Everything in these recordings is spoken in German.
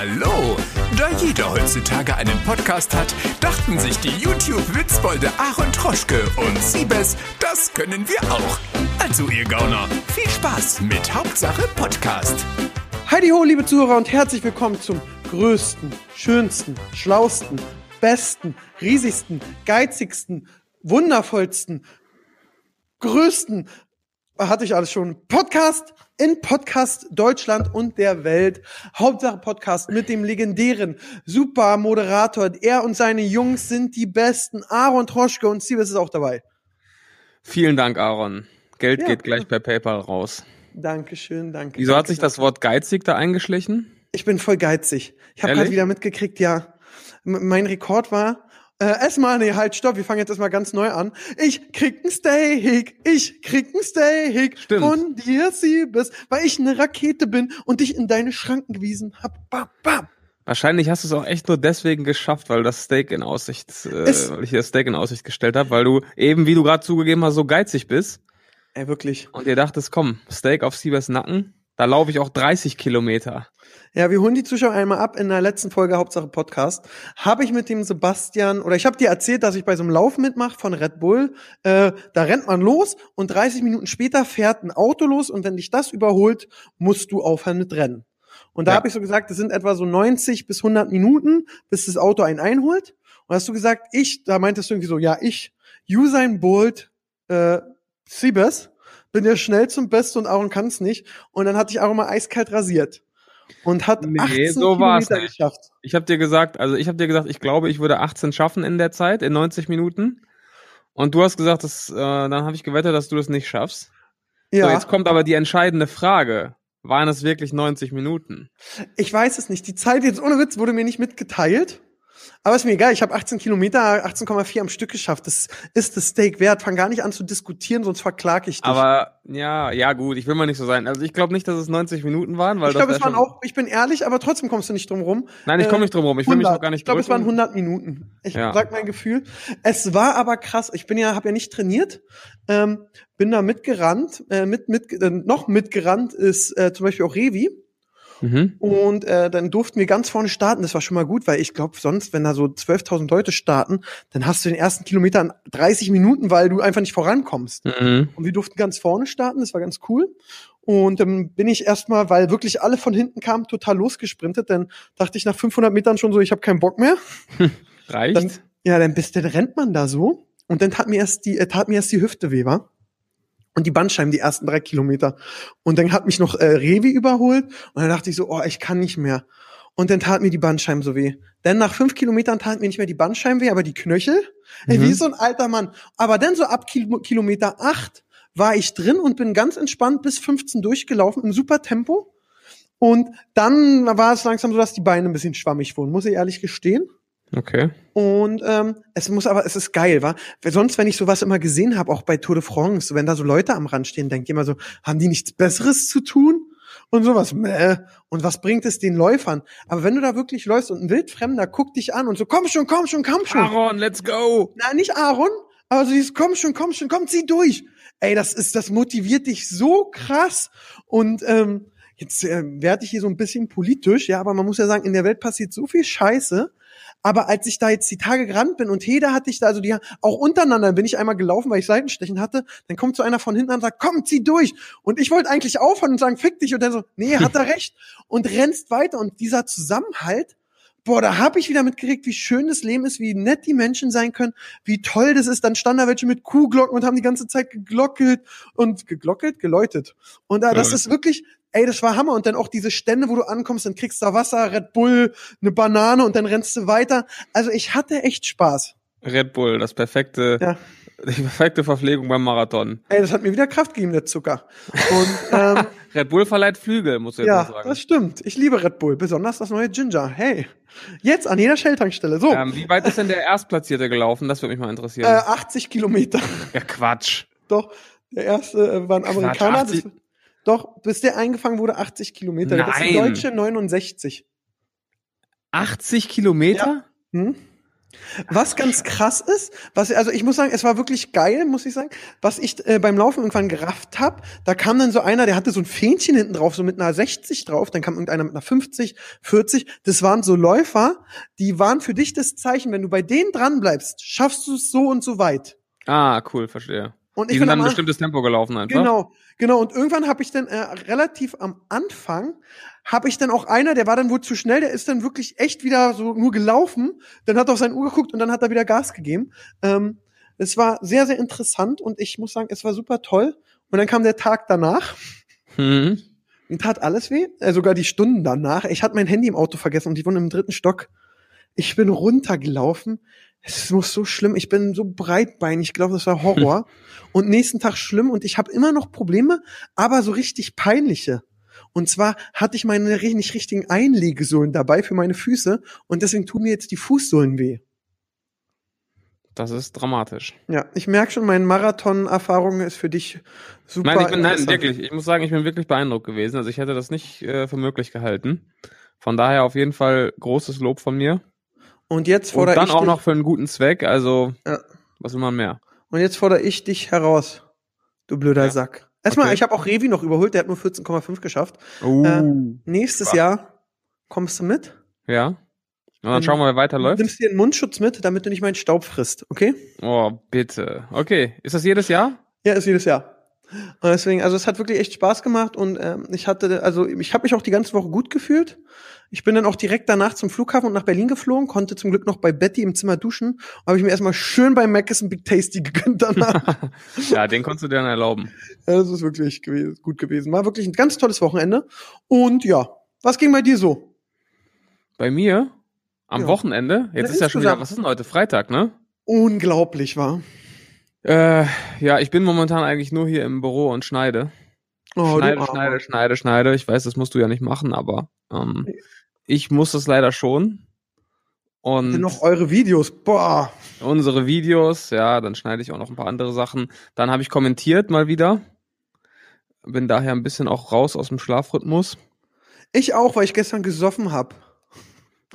Hallo! Da jeder heutzutage einen Podcast hat, dachten sich die YouTube-Witzbolde Aaron Troschke und Siebes, das können wir auch. Also ihr Gauner, viel Spaß mit Hauptsache Podcast. Heidi ho, liebe Zuhörer und herzlich willkommen zum größten, schönsten, schlausten, besten, riesigsten, geizigsten, wundervollsten, größten, hatte ich alles schon, Podcast in Podcast Deutschland und der Welt. Hauptsache Podcast mit dem legendären Supermoderator. Er und seine Jungs sind die besten. Aaron Troschke und Siebes ist auch dabei. Vielen Dank, Aaron. Geld Ja. geht gleich per PayPal raus. Dankeschön, danke. Wieso danke, hat sich danke. das Wort geizig da eingeschlichen? Ich bin voll geizig. Ich habe gerade wieder mitgekriegt, ja. M mein Rekord war. Äh, erstmal, nee, halt, stopp, wir fangen jetzt erstmal ganz neu an. Ich krieg ein Steak, ich krieg ein Steak Stimmt. von dir, Siebes, weil ich eine Rakete bin und dich in deine Schranken gewiesen hab. Bam, bam. Wahrscheinlich hast du es auch echt nur deswegen geschafft, weil das Steak in Aussicht, äh, Es- weil ich dir das Steak in Aussicht gestellt habe, weil du eben, wie du gerade zugegeben hast, so geizig bist Ey, wirklich. und dir dachtest, komm, Steak auf Siebers Nacken, da laufe ich auch 30 Kilometer. Ja, wir holen die Zuschauer einmal ab. In der letzten Folge Hauptsache Podcast habe ich mit dem Sebastian oder ich habe dir erzählt, dass ich bei so einem Lauf mitmache von Red Bull. Äh, da rennt man los und 30 Minuten später fährt ein Auto los und wenn dich das überholt, musst du aufhören mit Rennen. Und da Ja. habe ich so gesagt, das sind etwa so 90 bis 100 Minuten, bis das Auto einen einholt. Und hast du gesagt, ich, da meintest du irgendwie so, ja, ich, Usain Bolt, äh, Siebes, bin der schnellste und beste und Aaron kann's nicht. Und dann hatte ich Aaron mal eiskalt rasiert. Und hat Nee, 18 so Kilometer nicht. geschafft. Ich habe dir gesagt, also ich habe dir gesagt, ich glaube, ich würde 18 schaffen in der Zeit, in 90 Minuten. Und du hast gesagt, dass, äh, dann habe ich gewettet, dass du das nicht schaffst. Ja, So, jetzt kommt aber die entscheidende Frage. Waren es wirklich 90 Minuten? ich weiß es nicht. Die Zeit jetzt ohne Witz wurde mir nicht mitgeteilt. Aber ist mir egal. Ich habe 18 Kilometer, 18,4 am Stück geschafft. Das ist das Steak wert. Fang gar nicht an zu diskutieren, sonst verklag ich dich. Aber ja, ja gut, ich will mal nicht so sein. Also ich glaube nicht, dass es 90 Minuten waren, weil ich glaube, es waren auch, ich bin ehrlich, aber trotzdem kommst du nicht drum rum. Nein, ich komme äh, nicht drum rum. Ich will mich 100. auch gar nicht Ich glaube, es waren drücken. 100 Minuten. Ich Ja. sag mein Gefühl. Es war aber krass. Ich bin ja, habe ja nicht trainiert. Ähm, bin da mitgerannt. Äh, mit, mit, äh, noch mitgerannt ist äh, zum Beispiel auch Revi. Mhm. Und äh, dann durften wir ganz vorne starten. Das war schon mal gut, weil ich glaube, sonst, wenn da so 12.000 Leute starten, dann hast du den ersten Kilometer in 30 Minuten, weil du einfach nicht vorankommst. Mhm. Und wir durften ganz vorne starten. Das war ganz cool. Und dann bin ich erstmal, weil wirklich alle von hinten kamen, total losgesprintet. Dann dachte ich nach 500 Metern schon so, ich habe keinen Bock mehr. Reicht? Dann, ja, dann bist, dann rennt man da so. Und dann tat mir erst die, äh, tat mir erst die Hüfte weh, war. Und die Bandscheiben, die ersten drei Kilometer. Und dann hat mich noch äh, Revi überholt. Und dann dachte ich so, oh, ich kann nicht mehr. Und dann tat mir die Bandscheiben so weh. Denn nach fünf Kilometern tat mir nicht mehr die Bandscheiben weh, aber die Knöchel. Ey, Mhm. wie so ein alter Mann. Aber dann so ab Kilo, Kilometer acht war ich drin und bin ganz entspannt bis 15 durchgelaufen im super Tempo. Und dann war es langsam so, dass die Beine ein bisschen schwammig wurden, muss ich ehrlich gestehen. Okay. Und ähm, es muss aber, es ist geil, wa? Weil sonst, wenn ich sowas immer gesehen habe, auch bei Tour de France, wenn da so Leute am Rand stehen, denke ich immer so, haben die nichts Besseres zu tun? Und sowas, meh. Und was bringt es den Läufern? Aber wenn du da wirklich läufst und ein Wildfremder guckt dich an und so, komm schon, komm schon, komm schon. Aaron, let's go! Nein, nicht Aaron, aber so dieses, komm schon, komm schon, komm, zieh durch. Ey, das ist, das motiviert dich so krass. Und ähm, jetzt äh, werde ich hier so ein bisschen politisch, ja, aber man muss ja sagen, in der Welt passiert so viel Scheiße. Aber als ich da jetzt die Tage gerannt bin und Heda hatte ich da, also die auch untereinander bin ich einmal gelaufen, weil ich Seitenstechen hatte, dann kommt so einer von hinten und sagt, komm, zieh durch. Und ich wollte eigentlich aufhören und sagen, fick dich. Und der so, nee, hat er recht. Und rennst weiter. Und dieser Zusammenhalt, boah, da hab ich wieder mitgekriegt, wie schön das Leben ist, wie nett die Menschen sein können, wie toll das ist. Dann standen da welche mit Kuhglocken und haben die ganze Zeit geglockelt und geglockelt, geläutet. Und äh, das Ja. ist wirklich, ey, das war Hammer. Und dann auch diese Stände, wo du ankommst, dann kriegst du da Wasser, Red Bull, eine Banane und dann rennst du weiter. Also ich hatte echt Spaß. Red Bull, das perfekte, Ja. Die perfekte Verpflegung beim Marathon. Ey, das hat mir wieder Kraft gegeben, der Zucker. Und ähm, Red Bull verleiht Flügel, muss ich jetzt ja, mal sagen. das stimmt. Ich liebe Red Bull, besonders das neue Ginger. Hey, jetzt an jeder Shell-Tankstelle. So, Ähm, wie weit ist denn der Erstplatzierte gelaufen? Das würde mich mal äh, interessieren. 80 Kilometer. ja, Quatsch. Doch, der erste äh, war ein Quatsch, Amerikaner. 80 Das, doch, bis der eingefangen wurde, 80 Kilometer. Das ist Nein. Deutsche 69. 80 Kilometer? Hm? Was ganz krass ist, was also ich muss sagen, es war wirklich geil, muss ich sagen. Was ich äh, beim Laufen irgendwann gerafft hab, da kam dann so einer, der hatte so ein Fähnchen hinten drauf, so mit einer 60 drauf, dann kam irgendeiner mit einer 50, 40. Das waren so Läufer, die waren für dich das Zeichen, wenn du bei denen dran bleibst, schaffst du es so und so weit. Ah, cool, verstehe. Und Die ich sind bin dann ein bestimmtes Tempo gelaufen einfach. Genau, genau. Und irgendwann habe ich dann äh, relativ am Anfang habe ich dann auch einer, der war dann wohl zu schnell, der ist dann wirklich echt wieder so nur gelaufen, dann hat er auf sein Uhr geguckt und dann hat er wieder Gas gegeben. Ähm, es war sehr, sehr interessant und ich muss sagen, es war super toll. Und dann kam der Tag danach. Mhm. Mir tat alles weh, äh, sogar die Stunden danach. Ich hatte mein Handy im Auto vergessen und ich wohne im dritten Stock. Ich bin runtergelaufen. Es muss so schlimm. Ich bin so breitbeinig. Ich glaube, das war Horror. und nächsten Tag schlimm und ich habe immer noch Probleme, aber so richtig peinliche. Und zwar hatte ich meine nicht richtigen Einlegesohlen dabei für meine Füße und deswegen tun mir jetzt die Fußsohlen weh. Das ist dramatisch. Ja, ich merke schon, meine Marathon-Erfahrung ist für dich super. Nein, ich bin, nein, wirklich. Ich muss sagen, ich bin wirklich beeindruckt gewesen. Also ich hätte das nicht äh, für möglich gehalten. Von daher auf jeden Fall großes Lob von mir. Und jetzt Und fordere dann ich auch dich, noch für einen guten Zweck. Also, Ja. was will man mehr? Und jetzt fordere ich dich heraus, du blöder Ja. Sack. Erstmal, Okay. ich habe auch Revi noch überholt, der hat nur 14,5 geschafft. Uh. Nächstes Ja. Jahr kommst du mit. ja. Und dann Dann schauen wir, wer weiterläuft. Nimmst dir einen Mundschutz mit, damit du nicht meinen Staub frisst, okay? Oh, bitte. Okay. Ist das jedes Jahr? Ja, ist jedes Jahr. Und deswegen, also es hat wirklich echt Spaß gemacht und ähm, ich hatte, also ich habe mich auch die ganze Woche gut gefühlt. Ich bin dann auch direkt danach zum Flughafen und nach Berlin geflogen, konnte zum Glück noch bei Betty im Zimmer duschen. Habe ich mir erstmal schön bei Mc's ein Big Tasty gegönnt danach. ja, den konntest du dir dann erlauben. Ja, das ist wirklich gut gewesen. War wirklich ein ganz tolles Wochenende. Und ja, was ging bei dir so? Bei mir am Ja. Wochenende, jetzt Na, ist ja schon wieder, was ist denn heute? Freitag, ne? Unglaublich war. Äh, ja, ich bin momentan eigentlich nur hier im Büro und schneide. Oh, schneide, schneide, schneide, schneide. Ich weiß, das musst du ja nicht machen, aber ähm, ich muss es leider schon. Und Noch eure Videos. Boah. unsere Videos, ja, dann schneide ich auch noch ein paar andere Sachen. Dann habe ich kommentiert mal wieder. Bin daher ein bisschen auch raus aus dem Schlafrhythmus. Ich auch, weil ich gestern gesoffen hab.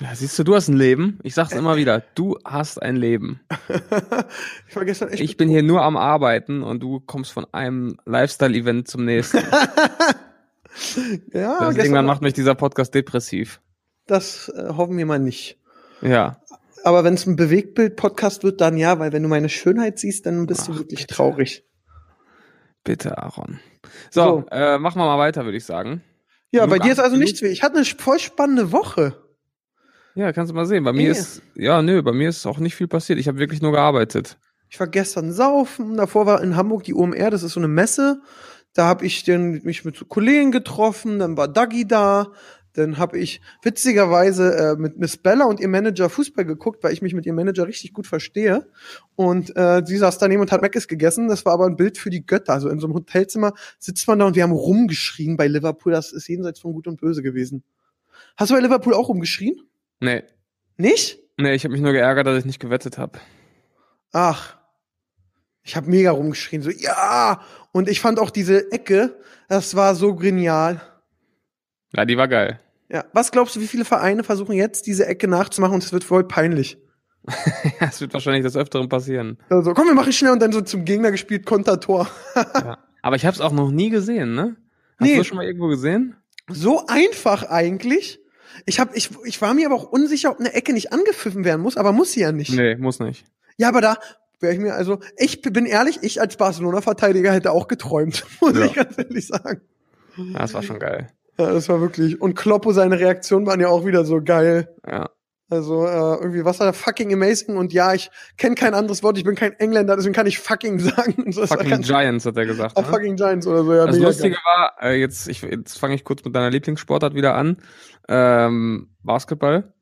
Ja, siehst du, du hast ein Leben. Ich sag's immer wieder, du hast ein Leben. ich war gestern echt. Ich bin hier nur am Arbeiten und du kommst von einem Lifestyle-Event zum nächsten. ja, Deswegen macht mich dieser Podcast depressiv. Das äh, hoffen wir mal nicht. Ja. Aber wenn es ein Bewegtbild-Podcast wird, dann ja, weil wenn du meine Schönheit siehst, dann bist Ach, du wirklich bitte. traurig. Bitte, Aaron. So, So. Äh, machen wir mal weiter, würde ich sagen. Ja, Genug bei dir ist also nichts weh. Ich hatte eine voll spannende Woche. Ja, kannst du mal sehen. Bei mir ist, ja, nö, bei mir ist auch nicht viel passiert. Ich habe wirklich nur gearbeitet. Ich war gestern saufen, davor war in Hamburg die OMR, das ist so eine Messe. Da habe ich den, mich mit Kollegen getroffen, dann war Dagi da, dann habe ich witzigerweise äh, mit Miss Bella und ihr Manager Fußball geguckt, weil ich mich mit ihrem Manager richtig gut verstehe. Und äh, sie saß daneben und hat Meckes gegessen. Das war aber ein Bild für die Götter. Also in so einem Hotelzimmer sitzt man da und wir haben rumgeschrien bei Liverpool. Das ist jenseits von Gut und Böse gewesen. Hast du bei Liverpool auch rumgeschrien? Nee. Nicht? Nee, ich habe mich nur geärgert, dass ich nicht gewettet habe. Ach, ich habe mega rumgeschrien, so ja. Und ich fand auch diese Ecke, das war so genial. Ja, die war geil. Ja, was glaubst du, wie viele Vereine versuchen jetzt diese Ecke nachzumachen und es wird voll peinlich? Ja, es wird wahrscheinlich des Öfteren passieren. Also, komm, wir machen schnell und dann so zum Gegner gespielt, Kontertor. ja. Aber ich habe es auch noch nie gesehen, ne? Hast Nee. du das schon mal irgendwo gesehen? So einfach eigentlich. Ich hab, ich, ich war mir aber auch unsicher, ob eine Ecke nicht angepfiffen werden muss, aber muss sie ja nicht. Nee, muss nicht. Ja, aber da wäre ich mir, also, ich bin ehrlich, ich als Barcelona-Verteidiger hätte auch geträumt, muss Ja. ich ganz ehrlich sagen. Ja, das war schon geil. Ja, das war wirklich. Und Kloppo, seine Reaktionen waren ja auch wieder so geil. Ja. Also äh, irgendwie was war fucking amazing und ja, ich kenne kein anderes Wort, ich bin kein Engländer, deswegen kann ich fucking sagen. Fucking Giants, hat er gesagt. Ah, Ne? fucking Giants oder so, ja. Das Lustige geil. war, äh, jetzt, ich, jetzt fange ich kurz mit deiner Lieblingssportart wieder an. Ähm, Basketball.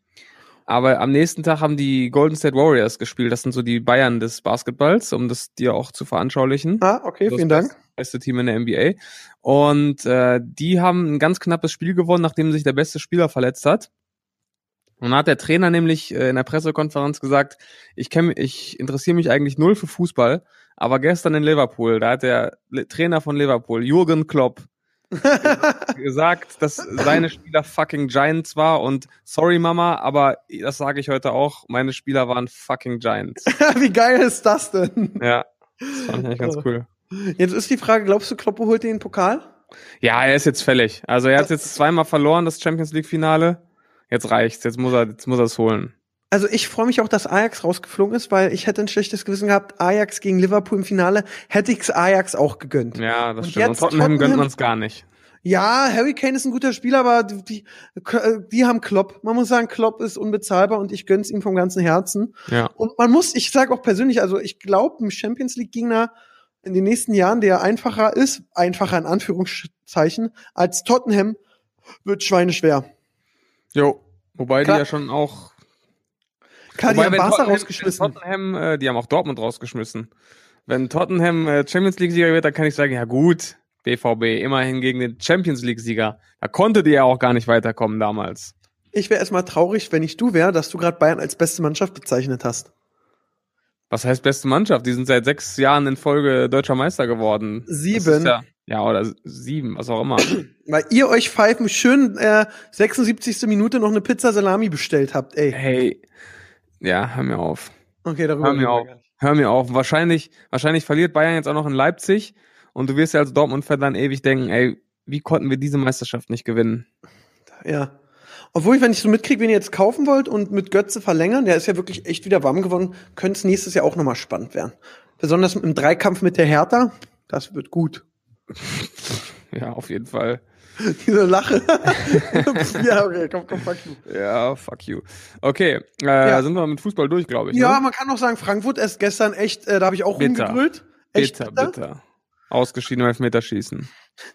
Aber am nächsten Tag haben die Golden State Warriors gespielt. Das sind so die Bayern des Basketballs, um das dir auch zu veranschaulichen. Ah, okay, Das vielen Dank. beste- Beste Team in der NBA. Und äh, die haben ein ganz knappes Spiel gewonnen, nachdem sich der beste Spieler verletzt hat. Und dann hat der Trainer nämlich äh, in der Pressekonferenz gesagt, ich kenn, ich interessiere mich eigentlich null für Fußball, aber gestern in Liverpool, da hat der Le- Trainer von Liverpool, Jürgen Klopp, gesagt, dass seine Spieler fucking Giants war und sorry Mama, aber das sage ich heute auch, meine Spieler waren fucking Giants. Wie geil ist das denn? Ja, das fand ich eigentlich ganz cool. Jetzt ist die Frage, glaubst du, Kloppe holt den Pokal? Ja, er ist jetzt fällig. Also er hat jetzt zweimal verloren, das Champions League Finale. Jetzt reicht's, jetzt muss er, jetzt muss er es holen. Also ich freue mich auch, dass Ajax rausgeflogen ist, weil ich hätte ein schlechtes Gewissen gehabt. Ajax gegen Liverpool im Finale hätte ich's Ajax auch gegönnt. Ja, das Und stimmt. Und jetzt Tottenham, gönnt Tottenham- man es gar nicht. Ja, Harry Kane ist ein guter Spieler, aber die, die, die haben Klopp. Man muss sagen, Klopp ist unbezahlbar und ich gönn's ihm vom ganzen Herzen. Ja. Und man muss, ich sage auch persönlich, also ich glaube, ein Champions League Gegner in den nächsten Jahren, der einfacher ist, einfacher in Anführungszeichen, als Tottenham, wird schweineschwer. Jo. Wobei Klar. die ja schon auch. Klar, die wobei, haben wenn Barca rausgeschmissen. Tottenham, äh, die haben auch Dortmund rausgeschmissen. Wenn Tottenham äh, Champions League-Sieger wird, dann kann ich sagen, ja gut, BVB, immerhin gegen den Champions League-Sieger. Da konnte die ja auch gar nicht weiterkommen damals. Ich wäre erstmal traurig, wenn ich du wäre, dass du gerade Bayern als beste Mannschaft bezeichnet hast. Was heißt beste Mannschaft? Die sind seit sechs Jahren in Folge deutscher Meister geworden. Sieben. Ja, ja, oder sieben, was auch immer. Weil ihr euch Pfeifen schön äh, 76. Minute noch eine Pizza Salami bestellt habt, ey. hey, ja, hör mir auf. Okay, darüber Hör mir auf. Hör mir auf. Wahrscheinlich, wahrscheinlich verliert Bayern jetzt auch noch in Leipzig und du wirst ja als Dortmund-Fan dann ewig denken, ey, wie konnten wir diese Meisterschaft nicht gewinnen? Ja. Obwohl, wenn ich so mitkriege, wen ihr jetzt kaufen wollt und mit Götze verlängern, der ist ja wirklich echt wieder warm geworden, könnte es nächstes Jahr auch nochmal spannend werden. Besonders im Dreikampf mit der Hertha, das wird gut. Ja, auf jeden Fall. Diese Lache. ja, okay, komm, komm, fuck you. Ja, fuck you. Okay, äh, Ja. sind wir mit Fußball durch, glaube ich. Ja, ne? man kann auch sagen, Frankfurt ist gestern echt, äh, da habe ich auch Bitter. rumgebrüllt. Echt bitter, bitter. Ausgeschieden im Elfmeterschießen.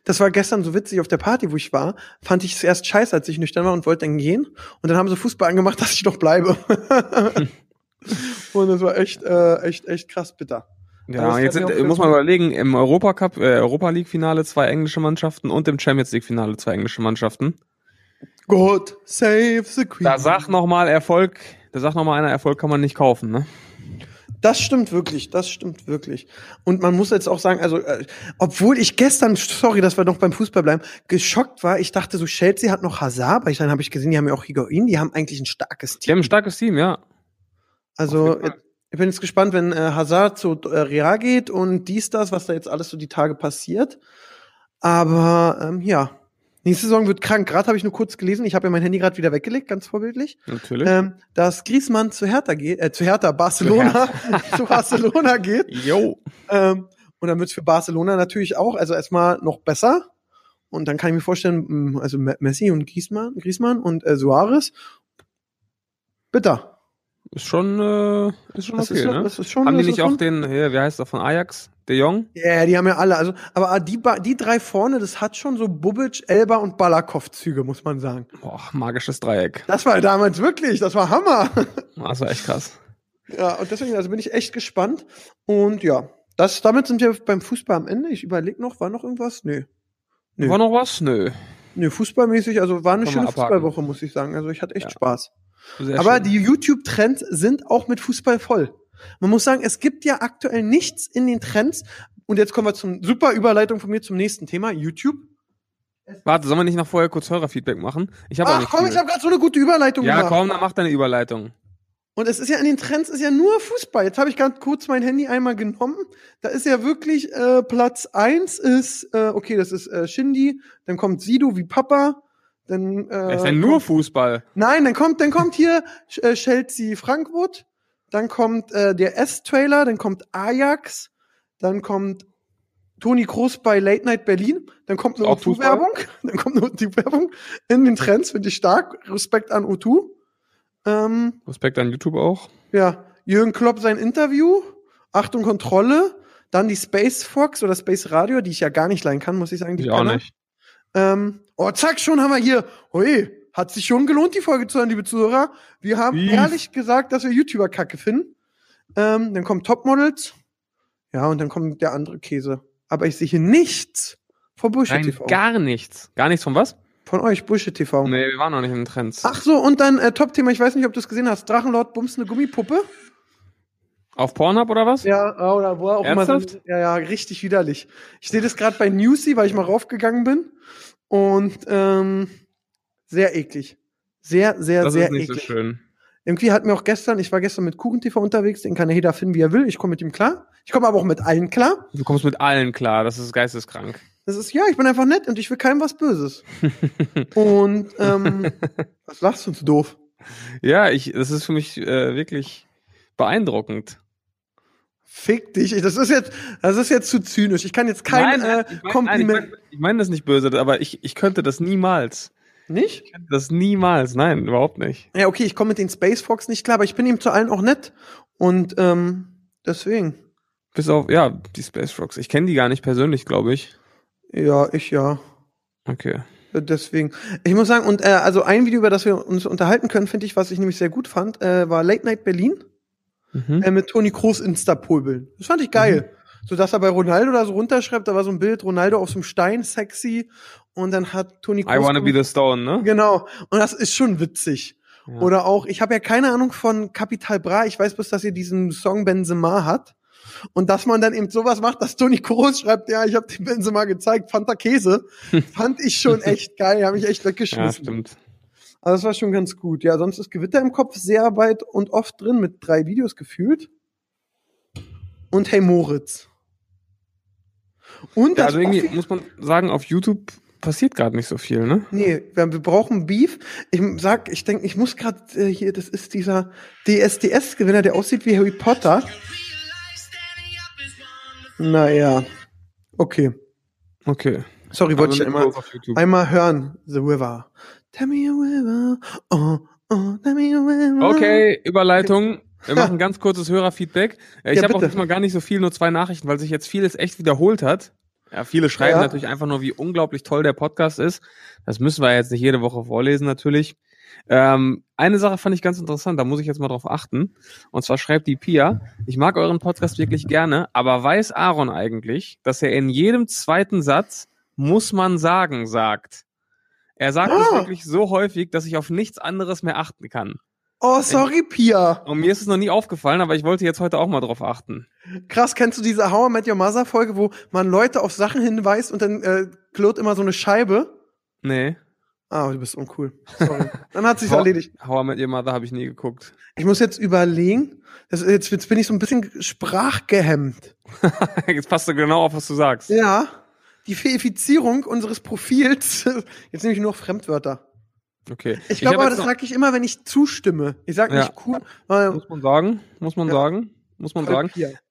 Das war gestern so witzig auf der Party, wo ich war. Fand ich es erst scheiße, als ich nüchtern war und wollte dann gehen. Und dann haben sie Fußball angemacht, dass ich doch bleibe. und das war echt, äh, echt, echt krass bitter. Ja, jetzt sind, muss man überlegen, im Europacup, äh, Europa League Finale zwei englische Mannschaften und im Champions League Finale zwei englische Mannschaften. God save the Queen. Da sag noch mal Erfolg, da sagt noch mal einer, Erfolg kann man nicht kaufen, ne? Das stimmt wirklich, das stimmt wirklich. Und man muss jetzt auch sagen, also, äh, obwohl ich gestern, sorry, dass wir noch beim Fußball bleiben, geschockt war, ich dachte so, Chelsea hat noch Hazard, aber ich, dann habe ich gesehen, die haben ja auch Higuain, die haben eigentlich ein starkes Die haben Team. ein starkes Team, ja. Also, Ich bin jetzt gespannt, wenn äh, Hazard zu äh, Real geht und dies, das, was da jetzt alles so die Tage passiert. Aber ähm, ja, nächste Saison wird krank. Gerade habe ich nur kurz gelesen, ich habe ja mein Handy gerade wieder weggelegt, ganz vorbildlich, Natürlich. ähm, dass Griezmann zu Hertha geht, äh, zu Hertha, Barcelona, zu Barcelona geht. Jo. Ähm, und dann wird's für Barcelona natürlich auch, also erstmal noch besser. Und dann kann ich mir vorstellen, also Me- Messi und Griezmann, Griezmann und äh, Suarez, bitter. Ist schon, äh, ist schon Das okay, ist, ne? das ist schon. haben die nicht auch den, hier, wie heißt der von Ajax? De Jong? Ja, die haben ja alle. Also, aber die, die drei vorne, das hat schon so Bubic, Elba und Balakov-Züge, muss man sagen. Boah, magisches Dreieck. Das war damals wirklich, das war Hammer. Das war echt krass. ja, und deswegen, also bin ich echt gespannt. Und ja, das, damit sind wir beim Fußball am Ende. Ich überlege noch, war noch irgendwas? Nö. Nö. War noch was? Nö. Nö, fußballmäßig, also war eine Kann schöne. Fußballwoche, muss ich sagen. Also ich hatte echt Ja. Spaß. Sehr Aber schön. die YouTube-Trends sind auch mit Fußball voll. Man muss sagen, es gibt ja aktuell nichts in den Trends. Und jetzt kommen wir zum super Überleitung von mir zum nächsten Thema, YouTube. Warte, sollen wir nicht noch vorher kurz Hörerfeedback machen? Ich habe auch Ach nicht komm, viel. ich habe gerade so eine gute Überleitung Ja, gemacht. komm, dann mach deine Überleitung. Und es ist ja in den Trends ist ja nur Fußball. Jetzt habe ich ganz kurz mein Handy einmal genommen. Da ist ja wirklich äh, Platz eins ist äh, okay, das ist äh, Shindy, dann kommt Sido wie Papa, dann äh, Es ist ja nur Fußball. Nein, dann kommt dann kommt hier äh, Chelsea Frankfurt, dann kommt äh, der S-Trailer, dann kommt Ajax, dann kommt Toni Kroos bei Late Night Berlin, dann kommt eine Fußball? O2-Werbung, dann kommt eine O2-Werbung in den Trends, finde ich stark. Respekt an O2. Ähm, Respekt an YouTube auch. ja, Jürgen Klopp sein Interview, Achtung Kontrolle, dann die Space Fox oder Space Radio, die ich ja gar nicht leihen kann, muss ich sagen. Die Ich auch nicht. Ähm, oh, zack, schon haben wir hier. Hui, hat sich schon gelohnt, die Folge zu hören, liebe Zuhörer. Wir haben Wie? ehrlich gesagt, dass wir YouTuber kacke finden. Ähm, dann kommt Topmodels. Ja, und dann kommt der andere Käse. Aber ich sehe hier nichts von Bullshit Nein, TV. gar nichts. Gar nichts von was? Von euch, Bullshit TV. Nee, wir waren noch nicht in den Trends. Ach so, und dann äh, Top-Thema, ich weiß nicht, ob du es gesehen hast. Drachenlord bumst eine Gummipuppe. Auf Pornhub oder was? Ja, oder wo er auch Ernsthaft? immer so, ja, ja, richtig widerlich. Ich sehe das gerade bei Newsy, weil ich mal raufgegangen bin und ähm, sehr eklig. Sehr, sehr, das sehr ist nicht eklig. so schön. Irgendwie hat mir auch gestern, ich war gestern mit KuchenTV unterwegs, den kann jeder finden, wie er will. Ich komme mit ihm klar. Ich komme aber auch mit allen klar. Du kommst mit allen klar, das ist geisteskrank. Das ist, ja, ich bin einfach nett und ich will keinem was Böses. und ähm, was lachst du so doof? Ja, ich, das ist für mich äh, wirklich beeindruckend. Fick dich. Das ist jetzt, das ist jetzt zu zynisch. Ich kann jetzt kein äh, ich mein- Kompliment. Nein, ich meine ich mein das nicht böse, aber ich, ich könnte das niemals. nicht? Ich könnte das niemals. Nein, überhaupt nicht. Ja, okay, ich komme mit den Space Fox nicht klar, aber ich bin ihm zu allen auch nett. Und ähm, deswegen. Bis auf, ja, die Space Rocks. Ich kenne die gar nicht persönlich, glaube ich. Ja, ich ja. Okay. Deswegen. Ich muss sagen, und äh, also ein Video, über das wir uns unterhalten können, finde ich, was ich nämlich sehr gut fand, äh, war Late Night Berlin Mhm. äh, mit Toni Kroos Insta-Pulbeln. Das fand ich geil. So dass er bei Ronaldo da so runterschreibt, da war so ein Bild, Ronaldo auf so einem Stein, sexy. Und dann hat Toni Kroos. I wanna be the stone, ne? Genau. Und das ist schon witzig. Ja. Oder auch, ich habe ja keine Ahnung von Capital Bra, ich weiß bloß, dass ihr diesen Song Benzema hat. Und dass man dann eben sowas macht, dass Toni Kroos schreibt, ja, ich habe den Benzema gezeigt, fand er Käse. fand ich schon echt geil, habe ich echt Ja, weggeschmissen. stimmt. Also das war schon ganz gut. Ja, sonst ist Gewitter im Kopf sehr weit und oft drin, mit drei Videos gefühlt. Und Hey Moritz. Und Ja, also irgendwie muss man sagen, auf YouTube passiert gerade nicht so viel, ne? Nee, wir, wir brauchen Beef. Ich sag, ich denke, ich muss gerade äh, hier, das ist dieser DSDS-Gewinner, der aussieht wie Harry Potter. Naja. Okay. Okay. Sorry, wollte ich Also einmal, auf YouTube. einmal hören. The River. Tell me a river. Oh, oh, tell me a river. Okay, Überleitung. Wir machen ganz kurzes Hörerfeedback. Äh, Ich Ja, habe auch diesmal gar nicht so viel, nur zwei Nachrichten, weil sich jetzt vieles echt wiederholt hat. Ja, viele schreiben Ja. natürlich einfach nur, wie unglaublich toll der Podcast ist. Das müssen wir jetzt nicht jede Woche vorlesen, natürlich. Ähm, eine Sache fand ich ganz interessant, da muss ich jetzt mal drauf achten. Und zwar schreibt die Pia, ich mag euren Podcast wirklich gerne, aber weiß Aaron eigentlich, dass er in jedem zweiten Satz muss man sagen sagt. Er sagt es Ah. wirklich so häufig, dass ich auf nichts anderes mehr achten kann. Oh, sorry, Pia. Und mir ist es noch nie aufgefallen, aber ich wollte jetzt heute auch mal drauf achten. Krass, kennst du diese How I Met Your Mother Folge, wo man Leute auf Sachen hinweist und dann äh, klirrt immer so eine Scheibe? Nee. Ah, du bist uncool. Sorry. Dann hat sich's erledigt. How I Met Your Mother habe ich nie geguckt. Ich muss jetzt überlegen. Das, jetzt, jetzt bin ich so ein bisschen sprachgehemmt. jetzt passt du genau auf, was du sagst. Ja. Die Feifizierung unseres Profils. Jetzt nehme ich nur noch Fremdwörter. Okay. Ich glaube aber, das sage ich immer, wenn ich zustimme. Ich sage Ja. nicht cool. Muss man sagen. Muss man Ja. sagen. Muss man sagen.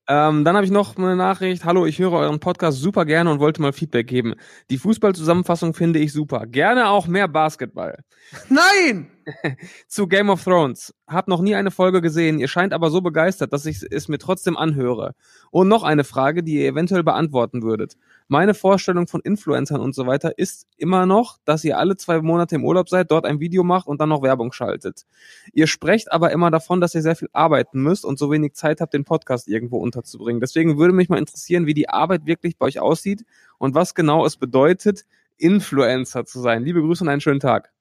Ähm, dann habe ich noch eine Nachricht. Hallo, ich höre euren Podcast super gerne und wollte mal Feedback geben. Die Fußballzusammenfassung finde ich super. Gerne auch mehr Basketball. Nein! Zu Game of Thrones. Hab noch nie eine Folge gesehen. Ihr scheint aber so begeistert, dass ich es mir trotzdem anhöre. Und noch eine Frage, die ihr eventuell beantworten würdet. Meine Vorstellung von Influencern und so weiter ist immer noch, dass ihr alle zwei Monate im Urlaub seid, dort ein Video macht und dann noch Werbung schaltet. Ihr sprecht aber immer davon, dass ihr sehr viel arbeiten müsst und so wenig Zeit habt, den Podcast irgendwo unterzubringen. Deswegen würde mich mal interessieren, wie die Arbeit wirklich bei euch aussieht und was genau es bedeutet, Influencer zu sein. Liebe Grüße und einen schönen Tag.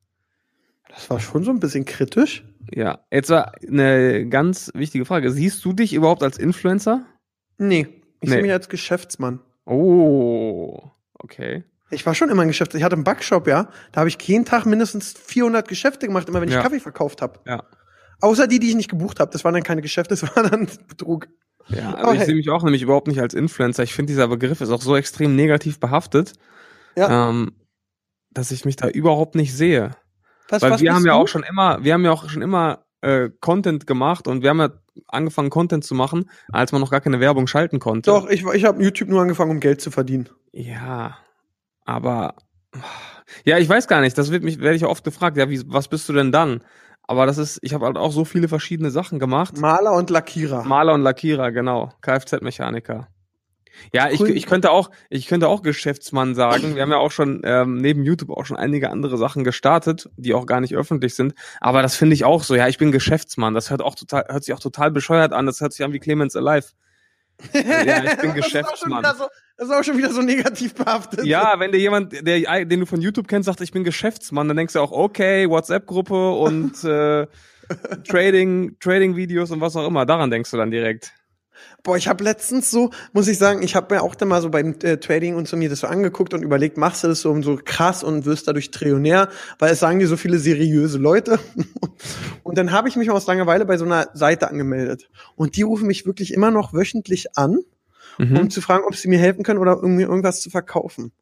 Das war schon so ein bisschen kritisch. Ja, jetzt war eine ganz wichtige Frage. Siehst du dich überhaupt als Influencer? Nee. Ich Nee. sehe mich als Geschäftsmann. Oh, okay. Ich war schon immer ein Geschäftsmann. Ich hatte einen Backshop, ja. Da habe ich jeden Tag mindestens 400 Geschäfte gemacht, immer wenn ich Ja. Kaffee verkauft habe. Ja. Außer die, die ich nicht gebucht habe. Das waren dann keine Geschäfte, das war dann Betrug. Ja, Aber aber ich hey. sehe mich auch nämlich überhaupt nicht als Influencer. Ich finde, dieser Begriff ist auch so extrem negativ behaftet, Ja. ähm, dass ich mich da überhaupt nicht sehe. Was, Weil was wir haben ja du? auch schon immer, wir haben ja auch schon immer äh, Content gemacht und wir haben ja angefangen, Content zu machen, als man noch gar keine Werbung schalten konnte. Doch, ich, ich habe YouTube nur angefangen, um Geld zu verdienen. Ja, aber ja, ich weiß gar nicht. Das wird mich werde ich ja oft gefragt. Ja, wie, was bist du denn dann? Aber das ist, ich habe halt auch so viele verschiedene Sachen gemacht. Maler und Lackierer. Maler und Lackierer, genau. Kfz-Mechaniker. Ja, ich, ich könnte auch, ich könnte auch Geschäftsmann sagen. Wir haben ja auch schon ähm, neben YouTube auch schon einige andere Sachen gestartet, die auch gar nicht öffentlich sind. Aber das finde ich auch so. Ja, ich bin Geschäftsmann. Das hört auch total, hört sich auch total bescheuert an. Das hört sich an wie Clemens Alive. Ja, ich bin Das ist auch schon Geschäftsmann. wieder so- Das ist auch schon wieder so negativ behaftet. Ja, wenn dir jemand, der, den du von YouTube kennst, sagt, ich bin Geschäftsmann, dann denkst du auch, okay, WhatsApp-Gruppe und äh, Trading, Trading-Videos und was auch immer. Daran denkst du dann direkt. Boah, ich habe letztens so, muss ich sagen, ich habe mir auch dann mal so beim äh, Trading und so mir das so angeguckt und überlegt, machst du das so, so krass und wirst dadurch Trillionär, weil es sagen dir so viele seriöse Leute. und dann habe ich mich aus Langeweile bei so einer Seite angemeldet. Und die rufen mich wirklich immer noch wöchentlich an, Mhm. um zu fragen, ob sie mir helfen können oder irgendwie irgendwas zu verkaufen.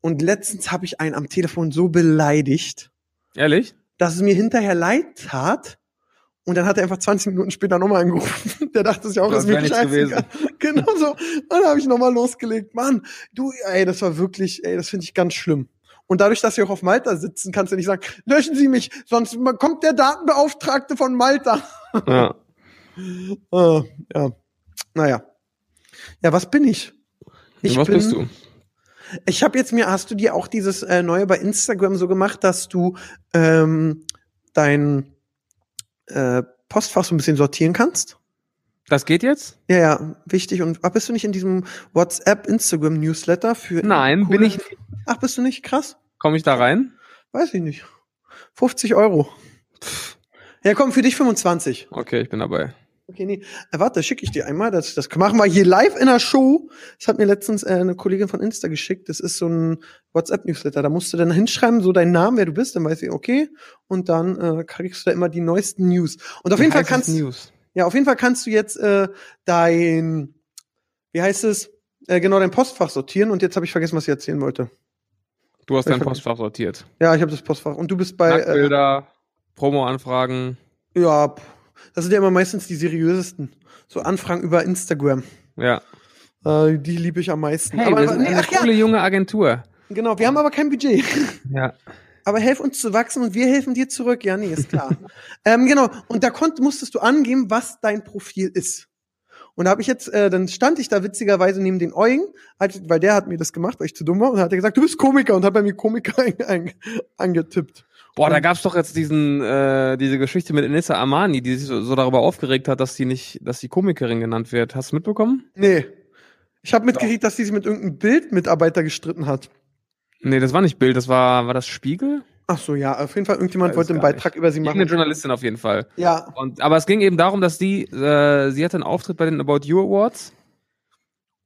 Und letztens habe ich einen am Telefon so beleidigt, Ehrlich? dass es mir hinterher leid tat. Und dann hat er einfach 20 Minuten später nochmal angerufen. Der dachte sich auch, Das ist mir scheißegal. Genau so. Und dann habe ich nochmal losgelegt. Mann, du, ey, das war wirklich, ey, das finde ich ganz schlimm. Und dadurch, dass wir auch auf Malta sitzen, kannst du nicht sagen, löschen Sie mich, sonst kommt der Datenbeauftragte von Malta. Ja. Äh, ja. Naja. Ja, was bin ich? Ich Was bin, bist du? Ich habe jetzt mir, hast du dir auch dieses äh, neue bei Instagram so gemacht, dass du ähm, dein äh, Postfach so ein bisschen sortieren kannst? Das geht jetzt? Ja, ja, wichtig. Und ach, bist du nicht in diesem WhatsApp Instagram Newsletter für? Nein, bin ich nicht. Ach, bist du nicht? Krass. Komme ich da rein? Weiß ich nicht. 50 Euro. Ja, komm, für dich 25. Okay, ich bin dabei. Okay, nee. Äh, warte, schicke ich dir einmal. Das, das machen wir hier live in der Show. Das hat mir letztens äh, eine Kollegin von Insta geschickt. Das ist so ein WhatsApp-Newsletter. Da musst du dann hinschreiben, so deinen Namen, wer du bist, dann weiß ich, okay. Und dann äh, kriegst du da immer die neuesten News. Und auf jeden Wie Fall kannst News. ja, auf jeden Fall kannst du jetzt äh, dein, wie heißt es, äh, genau dein Postfach sortieren. Und jetzt habe ich vergessen, was ich erzählen wollte. Du hast dein Postfach sortiert. Ja, ich habe das Postfach. Und du bist bei, äh, Nacktbilder, Promo-Anfragen. ja, das sind ja immer meistens die seriösesten. So Anfragen über Instagram. Ja. Äh, die liebe ich am meisten. Hey, aber, wir sind nee, eine ach ja, coole junge Agentur. genau, wir haben aber kein Budget. Ja. Aber helf uns zu wachsen und wir helfen dir zurück. Ja, nee, ist klar. ähm, genau. Und da konnt, musstest du angeben, was dein Profil ist. Und da habe ich jetzt, äh, dann stand ich da witzigerweise neben den Eugen, halt, weil der hat mir das gemacht, weil ich zu dumm war, und hat er gesagt, du bist Komiker und hat bei mir Komiker ein, ein, angetippt. Boah, da gab's doch jetzt diesen, äh, diese Geschichte mit Enissa Amani, die sich so, so darüber aufgeregt hat, dass sie nicht, dass die Komikerin genannt wird. Hast du mitbekommen? Nee. Ich habe mitgekriegt, dass die sich mit irgendeinem Bildmitarbeiter gestritten hat. Nee, das war nicht Bild, das war, war das Spiegel? Ach so, ja, auf jeden Fall, irgendjemand wollte einen Beitrag über sie machen. Journalistin auf jeden Fall. Ja. Und, aber es ging eben darum, dass die, äh, sie hatte einen Auftritt bei den About You Awards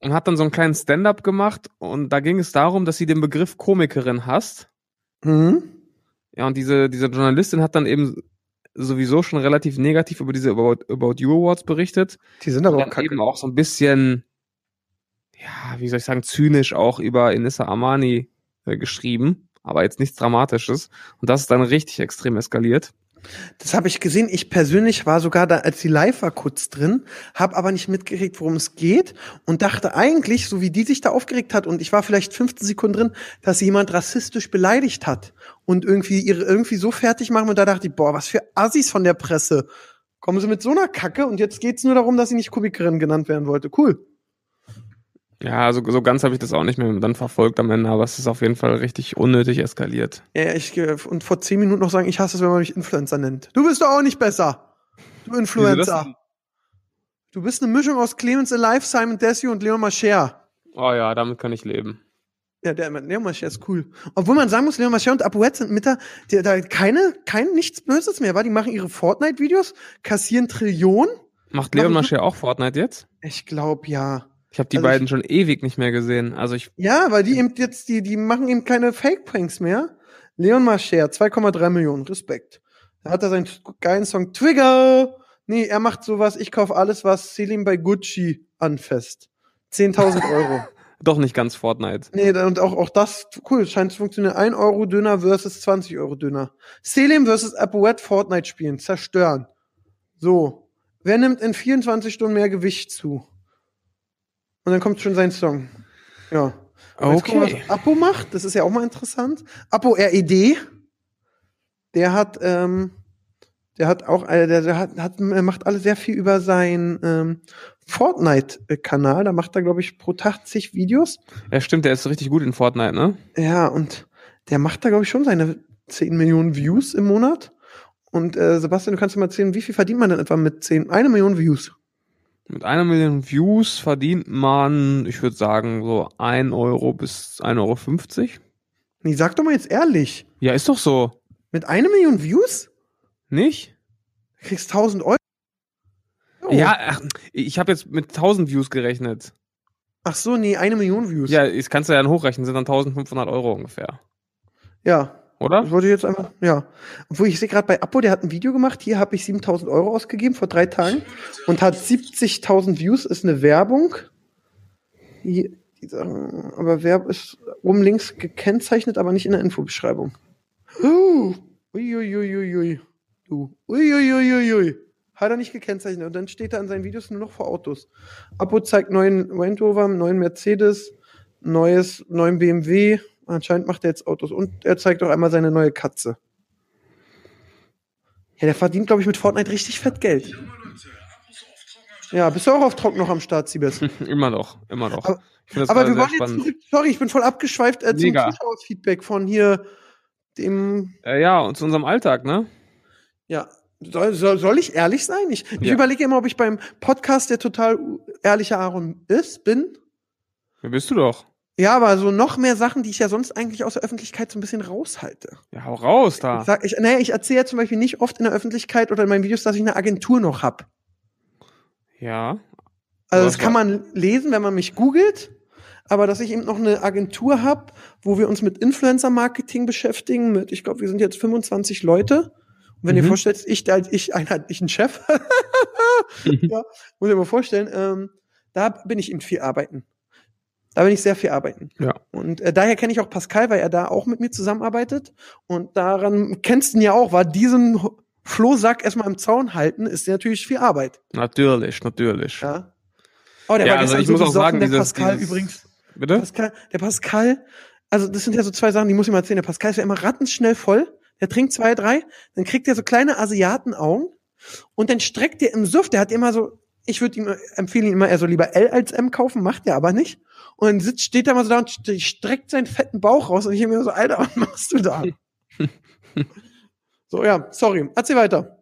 und hat dann so einen kleinen Stand-up gemacht und da ging es darum, dass sie den Begriff Komikerin hasst. Mhm. Ja, und diese, diese Journalistin hat dann eben sowieso schon relativ negativ über diese About, About You Awards berichtet. Die sind aber auch kacke. eben auch so ein bisschen, ja, wie soll ich sagen, zynisch auch über Inissa Armani äh, geschrieben, aber jetzt nichts Dramatisches. Und das ist dann richtig extrem eskaliert. Das habe ich gesehen. Ich persönlich war sogar da, als die live war, kurz drin, habe aber nicht mitgekriegt, worum es geht und dachte eigentlich, so wie die sich da aufgeregt hat und ich war vielleicht 15 Sekunden drin, dass sie jemand rassistisch beleidigt hat und irgendwie ihre irgendwie so fertig machen und da dachte ich, boah, was für Assis von der Presse. Kommen sie mit so einer Kacke und jetzt geht's nur darum, dass sie nicht Komikerin genannt werden wollte. Cool. Ja, also so ganz habe ich das auch nicht mehr dann verfolgt am Ende, aber es ist auf jeden Fall richtig unnötig eskaliert. Ja, ich äh, und vor zehn Minuten noch sagen, ich hasse es, wenn man mich Influencer nennt. Du bist doch auch nicht besser. Du Influencer. Du bist eine Mischung aus Clemens Alive, Simon Desio und Leon Mascher. Oh ja, damit kann ich leben. Ja, der Leon Mascher ist cool. Obwohl man sagen muss, Leon Mascher und Apuet sind mit da, der, da keine, kein nichts Böses mehr, war. Die machen ihre Fortnite-Videos, kassieren Trillionen. Macht Leon Mascher auch Fortnite jetzt? Ich glaube ja. Ich habe die Also ich- beiden schon ewig nicht mehr gesehen. Also ich, Ja, weil die eben jetzt, die, die machen eben keine Fake-Pranks mehr. Leon Mascher, 2,3 Millionen, Respekt. Da hat er seinen geilen Song Trigger. Nee, er macht sowas, ich kauf alles, was Selim bei Gucci anfasst. 10.000 Euro. doch nicht ganz Fortnite. Nee, und auch, auch das, cool, scheint zu funktionieren. 1 Euro Döner versus 20 Euro Döner. Selim versus Apoet Fortnite spielen, zerstören. So. Wer nimmt in 24 Stunden mehr Gewicht zu? Und dann kommt schon sein Song. Ja. Und jetzt gucken Okay. was Apo macht, das ist ja auch mal interessant. Apo RED, der hat, ähm, der hat auch, äh, der, der hat, hat, er macht alle sehr viel über seinen ähm, Fortnite-Kanal. Da macht er, glaube ich, pro Tag zig Videos. Ja, stimmt, der ist richtig gut in Fortnite, ne? Ja, und der macht da, glaube ich, schon seine 10 Millionen Views im Monat. Und äh, Sebastian, du kannst dir mal erzählen, wie viel verdient man denn etwa mit 10? Eine Million Views. Mit einer Million Views verdient man, ich würde sagen, so 1 Euro bis 1,50 Euro. Nee, sag doch mal jetzt ehrlich. Ja, ist doch so. Mit einer Million Views? Nicht? Du kriegst 1000 Euro? Oh. Ja, ach, ich habe jetzt mit 1000 Views gerechnet. Ach so, nee, eine Million Views. Ja, das kannst du ja dann hochrechnen, sind dann 1500 Euro ungefähr. Ja. Oder? Ich jetzt einfach, ja. Obwohl ich sehe gerade bei Apo, der hat ein Video gemacht. Hier habe ich 7000 Euro ausgegeben vor drei Tagen und hat 70.000 Views. Ist eine Werbung. Hier, aber Werb ist oben links gekennzeichnet, aber nicht in der Infobeschreibung. Uh, uiuiuiui. Du. Uiuiuiui. Hat er nicht gekennzeichnet. Und dann steht er an seinen Videos nur noch vor Autos. Apo zeigt neuen Range Rover, neuen Mercedes, neues, neuen BMW. Anscheinend macht er jetzt Autos. Und er zeigt auch einmal seine neue Katze. Ja, der verdient, glaube ich, mit Fortnite richtig fett Geld. Ja, bist du auch auf Trocken noch am Start, Siebes? immer noch, immer noch. Aber- Aber wir sehr wollen jetzt spannend. zurück. Sorry, ich bin voll abgeschweift äh, zum. Zuschauerfeedback von hier dem. Äh, ja, und zu unserem Alltag, ne? Ja, soll, soll, soll ich ehrlich sein? Ich, ich Ja. überlege immer, ob ich beim Podcast der total ehrliche Aaron ist, bin. Wer bist du doch? Ja, aber so noch mehr Sachen, die ich ja sonst eigentlich aus der Öffentlichkeit so ein bisschen raushalte. Ja, hau raus da. Ich sag, ich, naja, ich erzähle ja zum Beispiel nicht oft in der Öffentlichkeit oder in meinen Videos, dass ich eine Agentur noch hab. Ja. Also das kann man lesen, wenn man mich googelt. Aber dass ich eben noch eine Agentur hab, wo wir uns mit Influencer-Marketing beschäftigen, mit, ich glaube, wir sind jetzt 25 Leute. Und wenn ihr Mhm. vorstellt, ich, da ich, einer, ich ein Chef, ja, muss ich mir vorstellen, ähm, da bin ich eben viel arbeiten. Da bin ich sehr viel arbeiten. Ja. Und äh, daher kenne ich auch Pascal, weil er da auch mit mir zusammenarbeitet. Und daran kennst du ihn ja auch, war diesen Flohsack erstmal im Zaun halten, ist natürlich viel Arbeit. Natürlich, natürlich. Ja. Oh, der Ja, war also ich so muss auch sagen, der dieses- Pascal dieses- übrigens. Bitte? Pascal, der Pascal, also das sind ja so zwei Sachen, die muss ich mal erzählen. Der Pascal ist ja immer rattenschnell voll. Der trinkt zwei, drei, dann kriegt er so kleine Asiatenaugen und dann streckt er im Suff, der hat immer so, ich würde ihm empfehlen, ihm immer eher so lieber L als M kaufen, macht er aber nicht. Und dann sitzt, steht er mal so da und st- streckt seinen fetten Bauch raus und ich mir so, Alter, was machst du da? so, ja, sorry, erzähl weiter.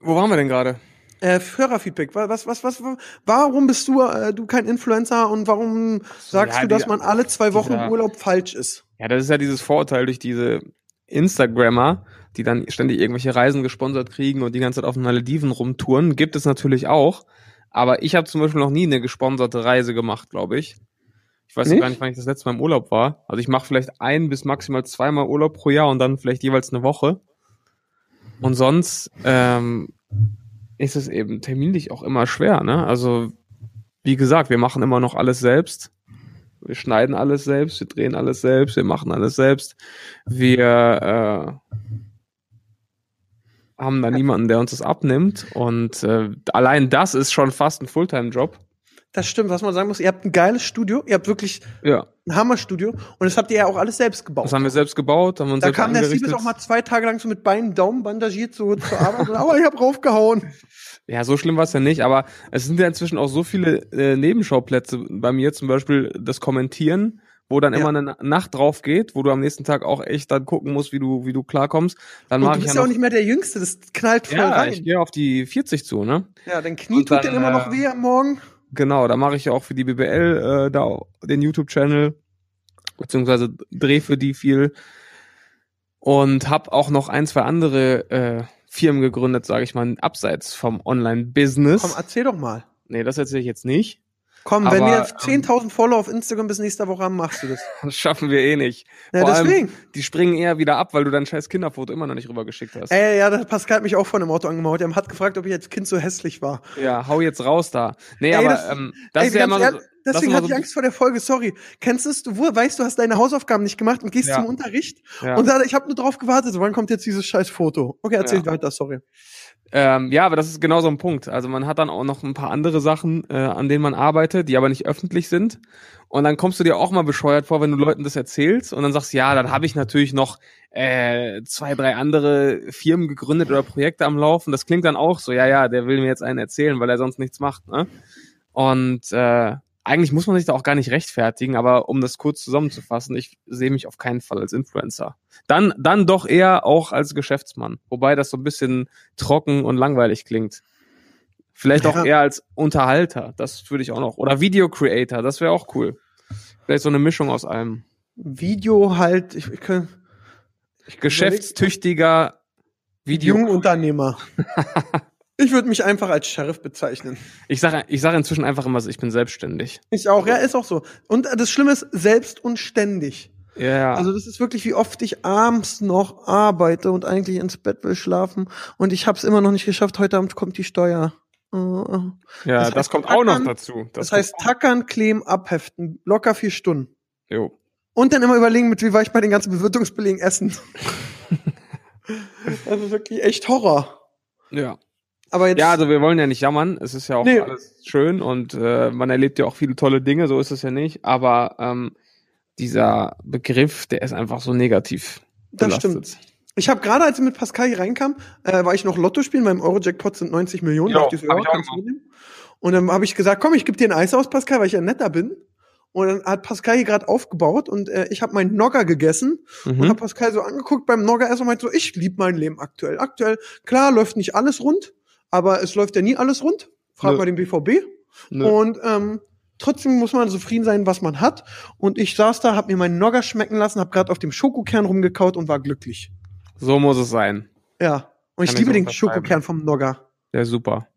Wo waren wir denn gerade? Äh, Hörerfeedback. Was, was, was, was, warum bist du, äh, du kein Influencer und warum sagst ja, du, dass die- man alle zwei Wochen dieser- Urlaub falsch ist? Ja, das ist ja dieses Vorurteil durch diese Instagrammer, die dann ständig irgendwelche Reisen gesponsert kriegen und die ganze Zeit auf den Malediven rumtouren, gibt es natürlich auch. Aber ich habe zum Beispiel noch nie eine gesponserte Reise gemacht, glaube ich. Ich weiß Nicht? gar nicht, wann ich das letzte Mal im Urlaub war. Also ich mache vielleicht ein bis maximal zweimal Urlaub pro Jahr und dann vielleicht jeweils eine Woche. Und sonst ähm, ist es eben terminlich auch immer schwer. Ne? Also wie gesagt, wir machen immer noch alles selbst. Wir schneiden alles selbst, wir drehen alles selbst, wir machen alles selbst. Wir äh, haben da niemanden, der uns das abnimmt. Und äh, allein das ist schon fast ein Fulltime-Job. Das stimmt, was man sagen muss. Ihr habt ein geiles Studio, ihr habt wirklich Ja, ein Hammerstudio und das habt ihr ja auch alles selbst gebaut. das haben wir selbst gebaut, haben uns da kam der. Siebes auch mal zwei Tage lang so mit Beinen, Daumen bandagiert so zur Arbeit. Aber ich hab raufgehauen. Ja, so schlimm war es ja nicht, aber es sind ja inzwischen auch so viele äh, Nebenschauplätze bei mir, zum Beispiel das Kommentieren, wo dann Ja. immer eine Na- Nacht drauf geht, wo du am nächsten Tag auch echt dann gucken musst, wie du, wie du klarkommst. Dann mache du ich bist ja auch noch, nicht mehr der Jüngste, das knallt voll ja, rein. ich gehe auf die 40 zu, ne? ja, dein Knie Und tut dann, dann immer noch äh, weh am Morgen. Genau, da mache ich ja auch für die BBL äh, da den YouTube-Channel, beziehungsweise dreh für die viel und habe auch noch ein, zwei andere äh, Firmen gegründet, sage ich mal, abseits vom Online-Business. Komm, erzähl doch mal. Nee, das erzähle ich jetzt nicht. Komm, wenn Aber, wir ähm, 10.000 Follower auf Instagram bis nächste Woche haben, machst du das. Das schaffen wir eh nicht. Ja, Vor allem, deswegen. die springen eher wieder ab, weil du dein scheiß Kinderfoto immer noch nicht rübergeschickt hast. Ey, ja, der Pascal hat mich auch von dem Auto angemacht. Er hat gefragt, ob ich als Kind so hässlich war. Ja, hau jetzt raus da. Nee, Ey, aber das- ähm, das Ey, ist ja immer so, das Deswegen hatte so, ich Angst vor der Folge, sorry. Kennst du es, du weißt, du hast deine Hausaufgaben nicht gemacht und gehst Ja. zum Unterricht ja. und sag, ich habe nur drauf gewartet, wann kommt jetzt dieses scheiß Foto? Okay, erzähl Ja. weiter, sorry. Ähm, ja, aber das ist genau so ein Punkt. Also man hat dann auch noch ein paar andere Sachen, äh, an denen man arbeitet, die aber nicht öffentlich sind. Und dann kommst du dir auch mal bescheuert vor, wenn du Leuten das erzählst und dann sagst, ja, dann habe ich natürlich noch äh, zwei, drei andere Firmen gegründet oder Projekte am Laufen. Das klingt dann auch so, ja, ja, der will mir jetzt einen erzählen, weil er sonst nichts macht. Ne? Und äh, eigentlich muss man sich da auch gar nicht rechtfertigen, aber um das kurz zusammenzufassen, ich sehe mich auf keinen Fall als Influencer. Dann, dann doch eher auch als Geschäftsmann. Wobei das so ein bisschen trocken und langweilig klingt. Vielleicht auch Ja. eher als Unterhalter, das würde ich auch noch. Oder Video Creator, das wäre auch cool. Vielleicht so eine Mischung aus allem. Video halt, ich, ich kann, Geschäftstüchtiger Video. Jungunternehmer. Ich würde mich einfach als Sheriff bezeichnen. Ich sage ich sag inzwischen einfach immer, ich bin selbstständig. Ich auch, ja, ist auch so. Und das Schlimme ist, selbst und ständig. Ja. Also das ist wirklich, wie oft ich abends noch arbeite und eigentlich ins Bett will schlafen. Und ich habe es immer noch nicht geschafft. Heute Abend kommt die Steuer. Äh, ja, das das, heißt, kommt auch noch tackern- dazu. Das, kommt heißt, tackern, kleben, abheften. Locker vier Stunden. jo. Und dann immer überlegen, mit wie war ich bei den ganzen Bewirtungsbelegen essen. das ist wirklich echt Horror. Ja. Aber jetzt, Ja, also wir wollen ja nicht jammern. Es ist ja auch Nee. alles schön und äh, man erlebt ja auch viele tolle Dinge, so ist es ja nicht. Aber ähm, dieser Begriff, der ist einfach so negativ. das belastet. stimmt. Ich habe gerade, als ich mit Pascal hier reinkam, äh, war ich noch Lotto spielen. Beim Euro-Jackpot sind 90 Millionen. Ich so, hab ja, ich auch. Und dann habe ich gesagt, komm, ich gebe dir ein Eis aus, Pascal, weil ich ja netter bin. Und dann hat Pascal hier gerade aufgebaut und äh, ich habe meinen Nogger gegessen und Mhm. habe Pascal so angeguckt beim Nogger erst und meinte so, ich lieb mein Leben aktuell. Aktuell, klar, läuft nicht alles rund, aber es läuft ja nie alles rund. Frag Nö. mal den BVB. Nö. Und ähm, trotzdem muss man zufrieden sein, was man hat. Und ich saß da, hab mir meinen Nogger schmecken lassen, hab gerade auf dem Schokokern rumgekaut und war glücklich. So muss es sein. Ja. Und ich Kann ich liebe so den. Schokokern vom Nogger. Ja, super.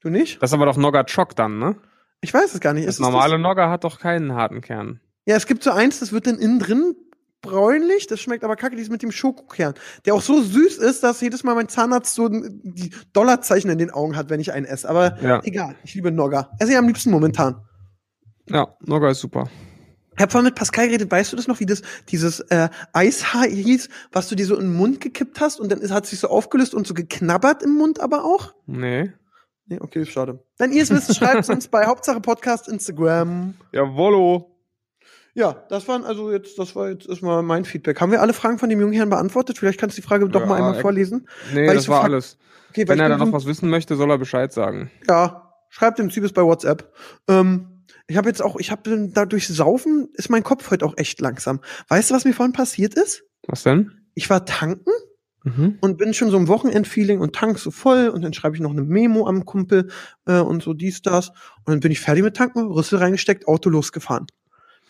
Du nicht? Das ist aber doch Nogger Choc dann, ne? Ich weiß es gar nicht. Das Ist normale Nogger hat doch keinen harten Kern. Ja, es gibt so eins, das wird dann innen drin bräunlich, das schmeckt aber kacke, dieses mit dem Schokokern. Der auch so süß ist, dass jedes Mal mein Zahnarzt so die Dollarzeichen in den Augen hat, wenn ich einen esse. Aber Ja. egal, ich liebe Nogger. Esse ich am liebsten momentan. Ja, Nogger ist super. Ich habe vorhin mit Pascal geredet, weißt du das noch, wie das dieses äh, Eishaar hieß, was du dir so in den Mund gekippt hast und dann ist, hat sich so aufgelöst und so geknabbert im Mund aber auch? Nee. Nee, okay, schade. Wenn ihr es wisst, schreibt uns bei Hauptsache Podcast Instagram. Jawollo. Ja, das waren also jetzt, das war jetzt erstmal mein Feedback. Haben wir alle Fragen von dem jungen Herrn beantwortet? Vielleicht kannst du die Frage doch Ja, mal einmal vorlesen. Nee, das so war alles. Okay, Wenn er da noch was wissen möchte, soll er Bescheid sagen. Ja, schreibt dem Zübis bei WhatsApp. Ähm, ich habe jetzt auch, ich habe dadurch Saufen ist mein Kopf heute auch echt langsam. Weißt du, was mir vorhin passiert ist? Was denn? Ich war tanken Mhm. und bin schon so im Wochenendfeeling und tank so voll und dann schreibe ich noch eine Memo am Kumpel äh, und so dies, das. Und dann bin ich fertig mit tanken, Rüssel reingesteckt, Auto losgefahren.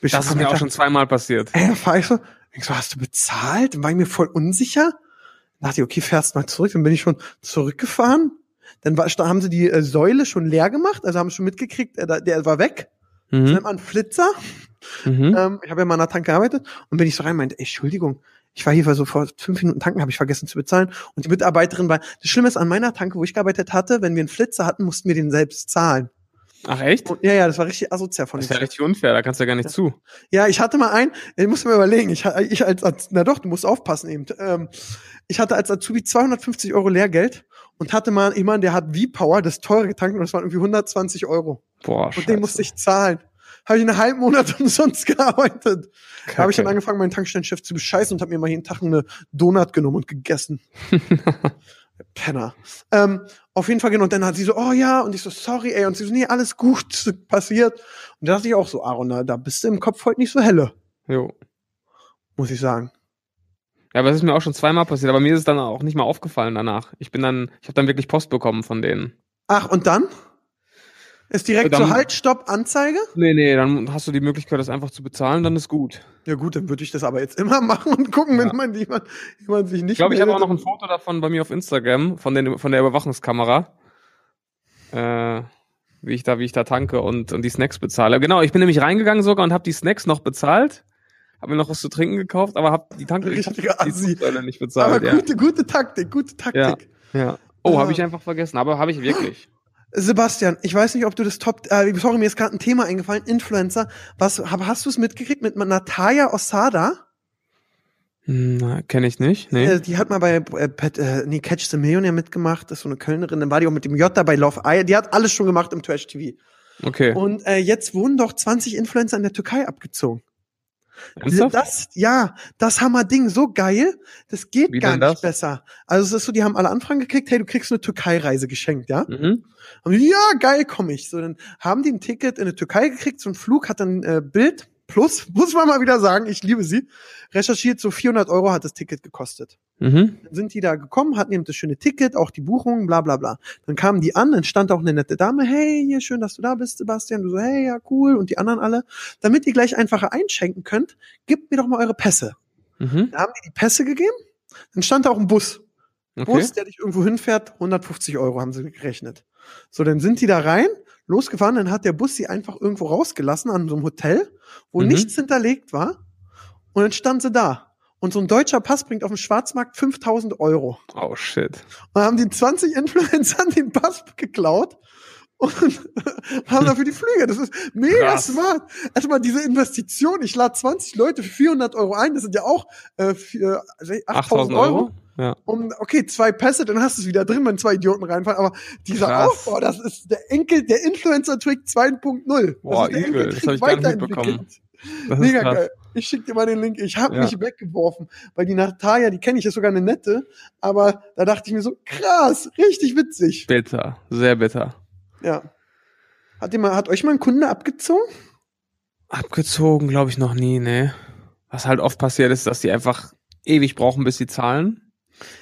Ich Das ist mir auch schon zweimal passiert. Ey, da fahr ich so, denk so, hast du bezahlt? Dann war ich mir voll unsicher. Dann dachte ich, okay, fährst mal zurück. Dann bin ich schon zurückgefahren. Dann war, haben sie die äh, Säule schon leer gemacht, also haben schon mitgekriegt, äh, der war weg. Das nennt Mhm. man Flitzer. Mhm. Ähm, ich habe ja mal an der Tank gearbeitet und bin ich so rein und meinte, ey, Entschuldigung, ich war hier so vor fünf Minuten tanken, habe ich vergessen zu bezahlen. Und die Mitarbeiterin war, das Schlimme ist, an meiner Tanke, wo ich gearbeitet hatte, wenn wir einen Flitzer hatten, mussten wir den selbst zahlen. Ach echt? Und, ja, ja, das war richtig asozial von Das ist ja richtig unfair, da kannst du ja gar nicht zu. Ja, ich hatte mal einen, ich muss mir überlegen, ich, ich als, als, na doch, du musst aufpassen eben. Ähm, ich hatte als Azubi 250 Euro Lehrgeld und hatte mal jemanden, der hat V-Power, das teure getankt und das waren irgendwie 120 Euro. Boah, Und den musste ich zahlen. Habe ich einen halben Monat umsonst gearbeitet. Da habe ich dann angefangen, meinen Tankstellenchef zu bescheißen und habe mir mal jeden Tag eine Donut genommen und gegessen. Penner. Ähm, auf jeden Fall genau. Und dann hat sie so, oh ja, und ich so, sorry, ey. Und sie so, nee, alles gut, passiert. Und da dachte ich auch so, Aaron, da, da bist du im Kopf heute nicht so helle, Jo. muss ich sagen. Ja, aber es ist mir auch schon zweimal passiert, aber mir ist es dann auch nicht mal aufgefallen danach. Ich bin dann, ich habe dann wirklich Post bekommen von denen. Ach, und dann? Ist direkt Dann- so Halt, Stopp, Anzeige? Nee, nee, dann hast du die Möglichkeit, das einfach zu bezahlen, dann ist gut. Ja gut, dann würde ich das aber jetzt immer machen und gucken, wenn Ja. man jemand, jemand sich nicht Ich glaube, ich habe auch noch ein Foto davon bei mir auf Instagram, von, den, von der Überwachungskamera. Äh, wie ich da, wie ich da tanke und, und die Snacks bezahle. Genau, ich bin nämlich reingegangen sogar und habe die Snacks noch bezahlt. Habe mir noch was zu trinken gekauft, aber habe die Tanke ich hab nicht Aber bezahlt. Ja. gute, gute Taktik, gute Taktik. ja. Oh, Ja. habe ich einfach vergessen, aber habe ich wirklich. Sebastian, ich weiß nicht, ob du das Top, äh, sorry, mir ist gerade ein Thema eingefallen, Influencer. Was, hast du es mitgekriegt mit Natalia Osada? Hm, kenne ich nicht. Nee. Äh, die hat mal bei äh, Pet, äh, nee, Catch the Millionaire mitgemacht, das ist so eine Kölnerin, dann war die auch mit dem J bei Love Island, die hat alles schon gemacht im Trash TV. Okay. Und äh, jetzt wurden doch 20 Influencer in der Türkei abgezogen. Ernsthaft? Das, ja, das Hammer-Ding, so geil, das geht Wie gar nicht das? besser. Also es ist so, die haben alle Anfragen gekriegt, hey, du kriegst eine Türkei-Reise geschenkt, ja? Mhm. Und ja, geil, komm ich. So, dann haben die ein Ticket in die Türkei gekriegt, so ein Flug hat dann äh, Bild plus, muss man mal wieder sagen, ich liebe sie, recherchiert, so 400 Euro hat das Ticket gekostet. Mhm. Dann sind die da gekommen, hatten eben das schöne Ticket, auch die Buchung, bla bla bla. Dann kamen die an, dann stand auch eine nette Dame, hey, hier, schön, dass du da bist, Sebastian. Du so, hey, ja, cool. Und die anderen alle. Damit ihr gleich einfacher einschenken könnt, gebt mir doch mal eure Pässe. Mhm. Da haben die die Pässe gegeben, dann stand da auch ein Bus. Okay. Bus, der dich irgendwo hinfährt, 150 Euro haben sie gerechnet. So, dann sind die da rein, losgefahren, dann hat der Bus sie einfach irgendwo rausgelassen an so einem Hotel, wo Mhm. nichts hinterlegt war. Und dann stand sie da. Und so ein deutscher Pass bringt auf dem Schwarzmarkt 5000 Euro. Oh shit. Und dann haben die 20 Influencer den Pass geklaut und haben dafür die Flüge. Das ist mega Krass. smart. Erstmal diese Investition. Ich lade 20 Leute für 400 Euro ein. Das sind ja auch äh, für, also 8000 8000 Euro. Euro? Ja. Um, okay, zwei Pässe, dann hast du es wieder drin, wenn zwei Idioten reinfallen. Aber dieser Krass. Aufbau, das ist der Enkel, der Influencer-Trick 2.0. Boah, das ist der übel. Das Enkeltrick hab ich gar nicht weiterentwickelt. mitbekommen. Das Mega geil. Ich schick dir mal den Link. Ich habe Ja. mich weggeworfen, weil die Natalia, die kenne ich, ist sogar eine nette. Aber da dachte ich mir so, krass, richtig witzig. Bitter. Sehr bitter. Ja. Hat, ihr mal, hat euch mal ein Kunde abgezogen? Abgezogen, glaube ich, noch nie, ne. Was halt oft passiert ist, dass die einfach ewig brauchen, bis sie zahlen.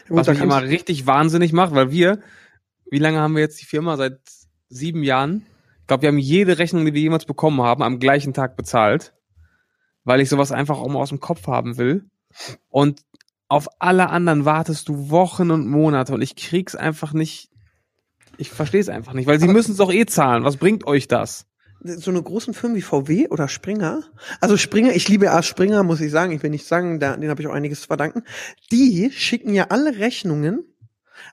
Ja, Was mich immer richtig wahnsinnig macht, weil wir, wie lange haben wir jetzt die Firma? Seit sieben Jahren. Ich glaube, wir haben jede Rechnung, die wir jemals bekommen haben, am gleichen Tag bezahlt. Weil ich sowas einfach auch mal aus dem Kopf haben will. Und auf alle anderen wartest du Wochen und Monate und ich krieg's einfach nicht. Ich verstehe es einfach nicht, weil sie müssen es doch eh zahlen. Was bringt euch das? so eine großen Firmen wie VW oder Springer, also Springer, ich liebe ja Springer, muss ich sagen, ich will nicht sagen, da, den habe ich auch einiges zu verdanken, die schicken ja alle Rechnungen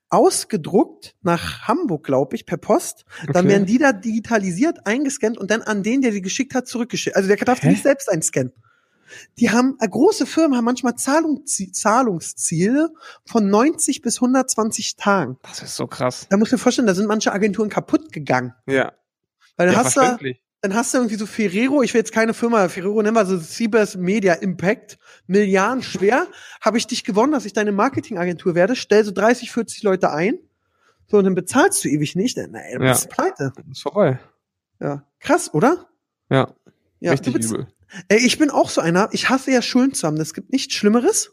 ausgedruckt nach Hamburg, glaube ich, per Post. Dann Okay. werden die da digitalisiert, eingescannt und dann an den, der die geschickt hat, zurückgeschickt. Also der darf die nicht selbst einscannen. Die haben, äh, große Firmen haben manchmal Zahlungszie- Zahlungsziele von 90 bis 120 Tagen. Das ist so krass. Da musst du dir vorstellen, da sind manche Agenturen kaputt gegangen. Ja. Weil dann ja hast du, dann hast du irgendwie so Ferrero, ich will jetzt keine Firma, Ferrero nennen wir so Cibers Media Impact, Milliarden schwer, habe ich dich gewonnen, dass ich deine Marketingagentur werde, stell so 30, 40 Leute ein, so, und dann bezahlst du ewig nicht, dann, ey, dann Ja. bist du pleite. Ist vorbei. Ja. Krass, oder? Ja. Ja, richtig übel. Ich bin auch so einer, ich hasse ja Schulden zu haben, es gibt nichts Schlimmeres.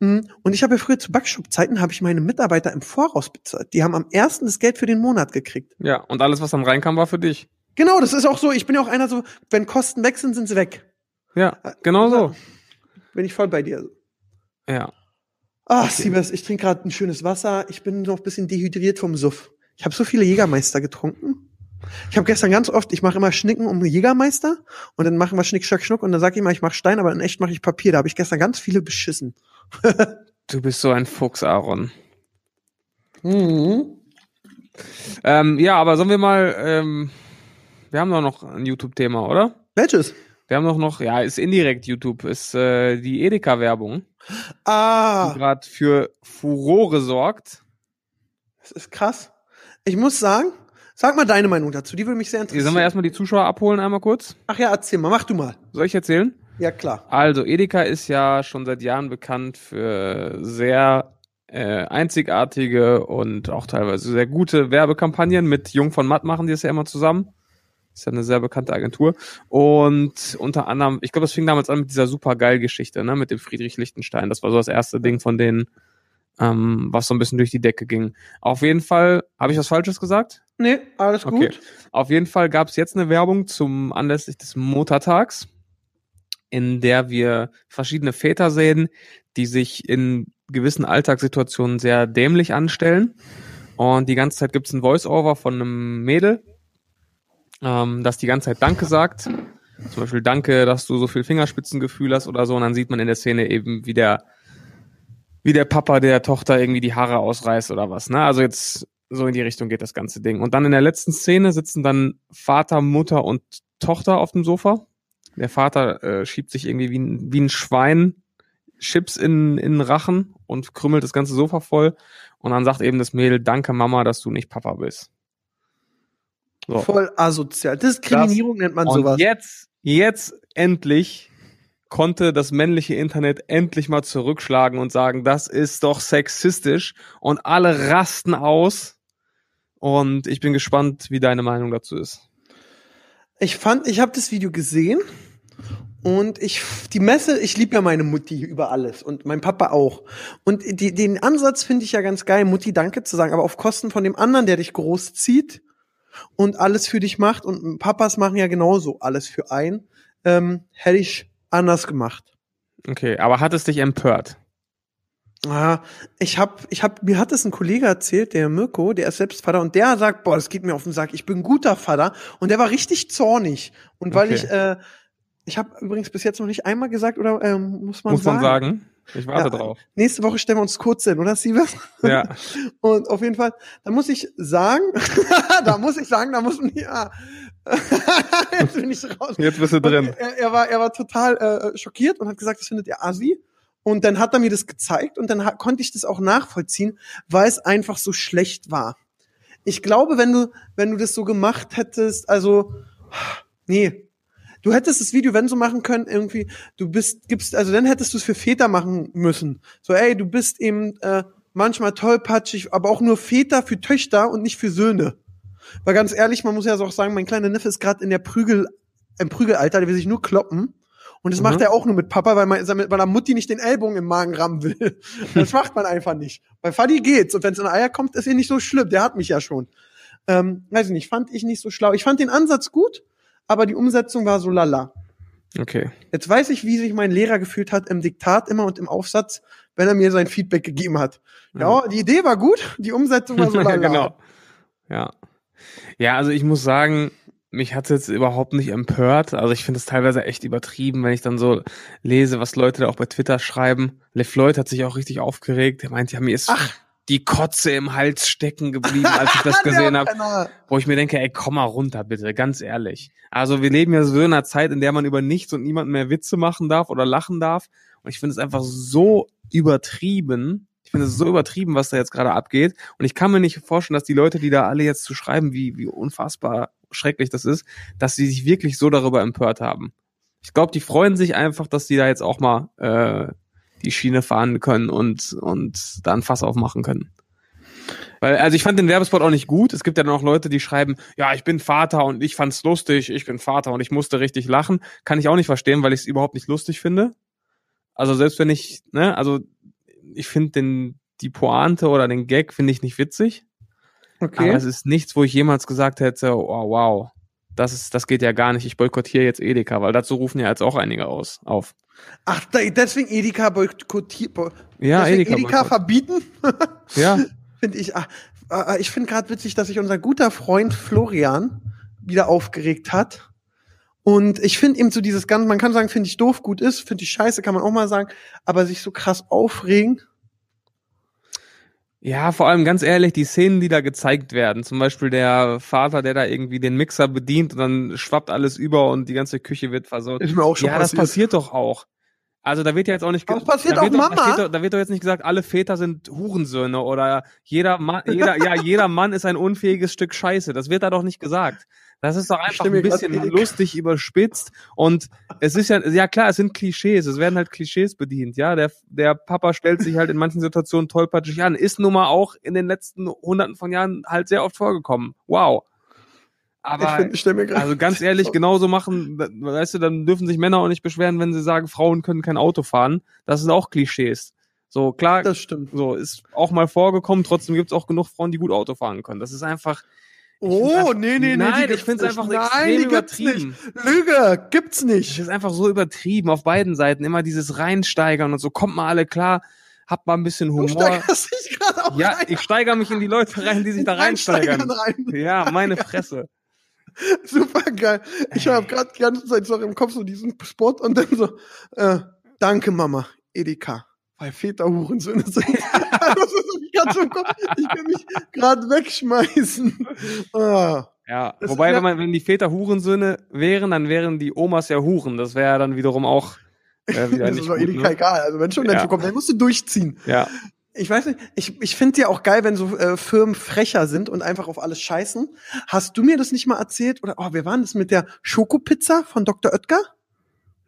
Mm, Und ich habe ja früher zu Backshop-Zeiten, habe ich meine Mitarbeiter im Voraus bezahlt. Die haben am ersten das Geld für den Monat gekriegt. Ja. Und alles, was dann reinkam, war für dich. Genau, das ist auch so, ich bin ja auch einer so, wenn Kosten weg sind, sind sie weg. Ja. Genau so. Bin ich voll bei dir. Ja. Ach, Okay. Siebers, ich trinke gerade ein schönes Wasser. Ich bin noch ein bisschen dehydriert vom Suff. Ich habe so viele Jägermeister getrunken. Ich habe gestern ganz oft, ich mache immer Schnicken um Jägermeister und dann machen wir Schnick, Schnack, Schnuck und dann sag ich mal, ich mache Stein, aber in echt mache ich Papier. Da habe ich gestern ganz viele beschissen. Du bist so ein Fuchs, Aaron. Mhm. Ähm, ja, aber sollen wir mal, ähm, wir haben doch noch ein YouTube-Thema, oder? Welches? Wir haben doch noch, ja, ist indirekt YouTube, ist äh, die Edeka-Werbung, die Ah, gerade für Furore sorgt. das ist krass. Ich muss sagen, sag mal deine Meinung dazu. Die würde mich sehr interessieren. sollen wir erstmal die Zuschauer abholen, einmal kurz. Ach ja, erzähl mal, mach du mal. Soll ich erzählen? Ja, klar. Also, Edeka ist ja schon seit Jahren bekannt für sehr äh, einzigartige und auch teilweise sehr gute Werbekampagnen. Mit Jung von Matt machen die es ja immer zusammen. Ist ja eine sehr bekannte Agentur. Und unter anderem, ich glaube, das fing damals an mit dieser super geil Geschichte, ne, mit dem Friedrich Lichtenstein. Das war so das erste Ding von denen, ähm, was so ein bisschen durch die Decke ging. Auf jeden Fall, habe ich was Falsches gesagt? Nee, alles Okay. gut. Auf jeden Fall gab es jetzt eine Werbung zum anlässlich des Muttertags, in der wir verschiedene Väter sehen, die sich in gewissen Alltagssituationen sehr dämlich anstellen. Und die ganze Zeit gibt's ein Voice-Over von einem Mädel, ähm, das die ganze Zeit Danke sagt. Zum Beispiel Danke, dass du so viel Fingerspitzengefühl hast oder so. Und dann sieht man in der Szene eben, wie der, wie der Papa der Tochter irgendwie die Haare ausreißt oder was. Ne? Also jetzt so in die Richtung geht das ganze Ding. Und dann in der letzten Szene sitzen dann Vater, Mutter und Tochter auf dem Sofa. Der Vater äh, schiebt sich irgendwie wie ein, wie ein Schwein Chips in, in den Rachen und krümmelt das ganze Sofa voll. Und dann sagt eben das Mädel, danke Mama, dass du nicht Papa bist. So. Voll asozial. Diskriminierung nennt man Und sowas. jetzt, jetzt endlich konnte das männliche Internet endlich mal zurückschlagen und sagen, das ist doch sexistisch und alle rasten aus. Und ich bin gespannt, wie deine Meinung dazu ist. Ich fand, ich habe das Video gesehen und ich die Messe, ich liebe ja meine Mutti über alles und mein Papa auch. Und die, den Ansatz finde ich ja ganz geil, Mutti Danke zu sagen, aber auf Kosten von dem anderen, der dich großzieht und alles für dich macht und Papas machen ja genauso alles für einen, ähm, hätte ich anders gemacht. Okay, aber hat es dich empört? Ah, ich hab, ich hab, mir hat es ein Kollege erzählt, der Mirko, der ist selbst Vater und der sagt, boah, das geht mir auf den Sack, ich bin ein guter Vater und der war richtig zornig und weil Okay. ich, äh, ich habe übrigens bis jetzt noch nicht einmal gesagt oder ähm, muss man Muss sagen. man sagen. Ich warte Ja. drauf. Nächste Woche stellen wir uns kurz hin, oder Siebes? Ja. Und auf jeden Fall, da muss ich sagen, da muss ich sagen, da muss man ja. Jetzt bin ich raus. Jetzt bist du drin. Er, er war, er war total äh, schockiert und hat gesagt, das findet er assi. Und dann hat er mir das gezeigt und dann konnte ich das auch nachvollziehen, weil es einfach so schlecht war. Ich glaube, wenn du, wenn du das so gemacht hättest, also, nee. Du hättest das Video, wenn so machen können, irgendwie, du bist, gibst, also dann hättest du es für Väter machen müssen. So, ey, du bist eben äh, manchmal tollpatschig, aber auch nur Väter für Töchter und nicht für Söhne. Weil ganz ehrlich, man muss ja so auch sagen, mein kleiner Neffe ist gerade in der Prügel, im Prügelalter, der will sich nur kloppen. Und das Mhm. macht er auch nur mit Papa, weil, man, weil er Mutti nicht den Ellbogen im Magen rammen will. Das macht man einfach nicht. Bei Fadi geht's. Und wenn es in Eier kommt, ist er nicht so schlimm. Der hat mich ja schon. Ähm, weiß ich nicht, fand ich nicht so schlau. Ich fand den Ansatz gut, aber die Umsetzung war so lala. Okay. Jetzt weiß ich, wie sich mein Lehrer gefühlt hat im Diktat immer und im Aufsatz, wenn er mir sein Feedback gegeben hat. Ja, die Idee war gut, die Umsetzung war so lala. genau. Ja. Ja, also ich muss sagen, mich hat's jetzt überhaupt nicht empört. Also ich finde es teilweise echt übertrieben, wenn ich dann so lese, was Leute da auch bei Twitter schreiben. Le Floyd hat sich auch richtig aufgeregt. Er meint, ja, mir ist Ach. Die Kotze im Hals stecken geblieben, als ich das gesehen habe. Penner. Wo ich mir denke, ey, komm mal runter, bitte, ganz ehrlich. Also wir leben ja so in einer Zeit, in der man über nichts und niemanden mehr Witze machen darf oder lachen darf. Und ich finde es einfach so übertrieben. Ich finde es so übertrieben, was da jetzt gerade abgeht. Und ich kann mir nicht vorstellen, dass die Leute, die da alle jetzt zu schreiben, wie, wie unfassbar schrecklich das ist, dass sie sich wirklich so darüber empört haben. Ich glaube, die freuen sich einfach, dass die da jetzt auch mal äh, die Schiene fahren können und, und da ein Fass aufmachen können. Weil, also ich fand den Werbespot auch nicht gut. Es gibt ja dann auch Leute, die schreiben, ja, ich bin Vater und ich fand's lustig, ich bin Vater und ich musste richtig lachen. Kann ich auch nicht verstehen, weil ich es überhaupt nicht lustig finde. Also selbst wenn ich, ne, also ich finde den, die Pointe oder den Gag finde ich nicht witzig. Okay. Aber es ist nichts, wo ich jemals gesagt hätte, oh wow, das ist, das geht ja gar nicht, ich boykottiere jetzt Edeka, weil dazu rufen ja jetzt auch einige aus, auf. Ach, deswegen Edeka boykottiert. Bo Ja, Edeka. Edeka verbieten? Ja, Finde ich. Ah, ah, ich finde gerade witzig, dass sich unser guter Freund Florian wieder aufgeregt hat. Und ich finde eben so dieses Ganze, man kann sagen, finde ich doof, gut ist, finde ich scheiße, kann man auch mal sagen, aber sich so krass aufregen. Ja, vor allem ganz ehrlich, die Szenen, die da gezeigt werden, zum Beispiel der Vater, der da irgendwie den Mixer bedient und dann schwappt alles über und die ganze Küche wird versaut. Ist mir auch schon Ja, das passiert. passiert doch auch. Also da wird ja jetzt auch nicht ge- passiert da wird auch doch, Mama. Da, steht da wird doch jetzt nicht gesagt, alle Väter sind Hurensöhne oder jeder Mann, jeder, ja, jeder Mann ist ein unfähiges Stück Scheiße. Das wird da doch nicht gesagt. Das ist doch einfach ein bisschen lustig überspitzt und es ist ja, ja klar, es sind Klischees, es werden halt Klischees bedient, ja. Der, der Papa stellt sich halt in manchen Situationen tollpatschig an, ist nun mal auch in den letzten hunderten von Jahren halt sehr oft vorgekommen. Wow. ich Aber find, ich mir grad- also ganz ehrlich, genauso machen, weißt du, dann dürfen sich Männer auch nicht beschweren, wenn sie sagen, Frauen können kein Auto fahren. Das sind auch Klischees. So, klar, Das stimmt. so ist auch mal vorgekommen, trotzdem gibt's auch genug Frauen, die gut Auto fahren können. Das ist einfach. Oh, nee, nee, nee. Nein, ich find's nicht. einfach Nein, extrem übertrieben. nicht. Lüge, gibt's Es nicht. ist einfach so übertrieben auf beiden Seiten. Immer dieses Reinsteigern und so. Kommt mal alle klar, habt mal ein bisschen Humor. Ja, rein. ich steigere mich in die Leute rein, die sich da reinsteigern. Rein. Ja, meine Fresse. Super geil. Ich habe gerade die ganze Zeit so im Kopf so diesen Spot und dann so, äh, danke Mama, Edeka, weil Väter Hurensöhne sind. das ist so ganz im Kopf. Ich kann mich gerade wegschmeißen. Ah. Ja, Das wobei, wenn, man, wenn die Väter Hurensöhne wären, dann wären die Omas ja Huren. Das wäre ja dann wiederum auch äh, Das nicht ist doch ne? egal. Also wenn schon Ja. dazu kommt, dann musst du durchziehen. Ja, Ich weiß nicht, ich, ich finde ja auch geil, wenn so äh, Firmen frecher sind und einfach auf alles scheißen. Hast du mir das nicht mal erzählt? Oder, oh, wir waren das mit der Schokopizza von Dr. Oetker?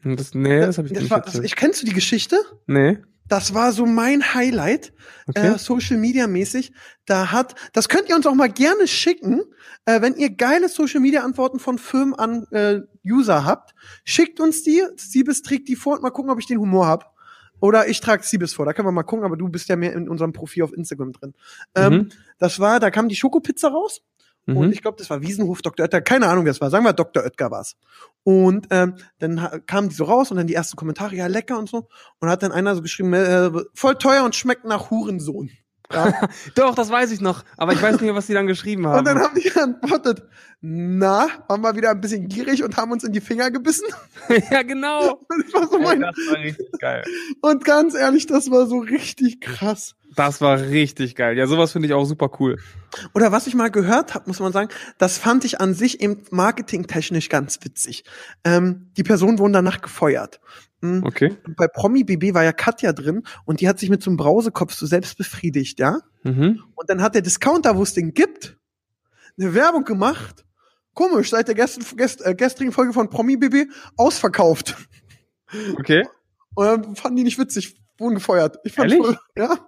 Das, nee, das habe ich das nicht war, das, erzählt. ich Kennst du die Geschichte? Nee, Das war so mein Highlight, okay. äh, Social Media mäßig. Da hat, das könnt ihr uns auch mal gerne schicken, äh, wenn ihr geile Social Media Antworten von Firmen an äh, User habt. Schickt uns die. Siebes trägt die vor und mal gucken, ob ich den Humor hab. Oder ich trage Siebes vor. Da können wir mal gucken, aber du bist ja mehr in unserem Profil auf Instagram drin. Ähm, Mhm. Das war, da kam die Schokopizza raus Mhm. Und ich glaube, das war Wiesenhof, Dr. Oetker, keine Ahnung, wer es war. Sagen wir, Dr. Oetker war's. Und ähm, dann kamen die so raus und dann die ersten Kommentare, ja, lecker und so. Und hat dann einer so geschrieben, äh, voll teuer und schmeckt nach Hurensohn. Ja. Doch, das weiß ich noch. Aber ich weiß nicht mehr, was die dann geschrieben haben. Und dann haben die geantwortet, na, waren wir wieder ein bisschen gierig und haben uns in die Finger gebissen. ja, genau. Das war so Ey, mein, das war richtig geil. und ganz ehrlich, das war so richtig krass. Das war richtig geil. Ja, sowas finde ich auch super cool. Oder was ich mal gehört habe, muss man sagen, das fand ich an sich eben marketingtechnisch ganz witzig. Ähm, die Personen wurden danach gefeuert. Mhm. Okay. Bei Promi BB war ja Katja drin und die hat sich mit so einem Brausekopf so selbst befriedigt, ja? Mhm. Und dann hat der Discounter, wo es den gibt, eine Werbung gemacht. Komisch, seit der gest gest äh, gestrigen Folge von Promi BB ausverkauft. Okay. Und dann fanden die nicht witzig, wurden gefeuert. Ich fand Ehrlich? voll, ja.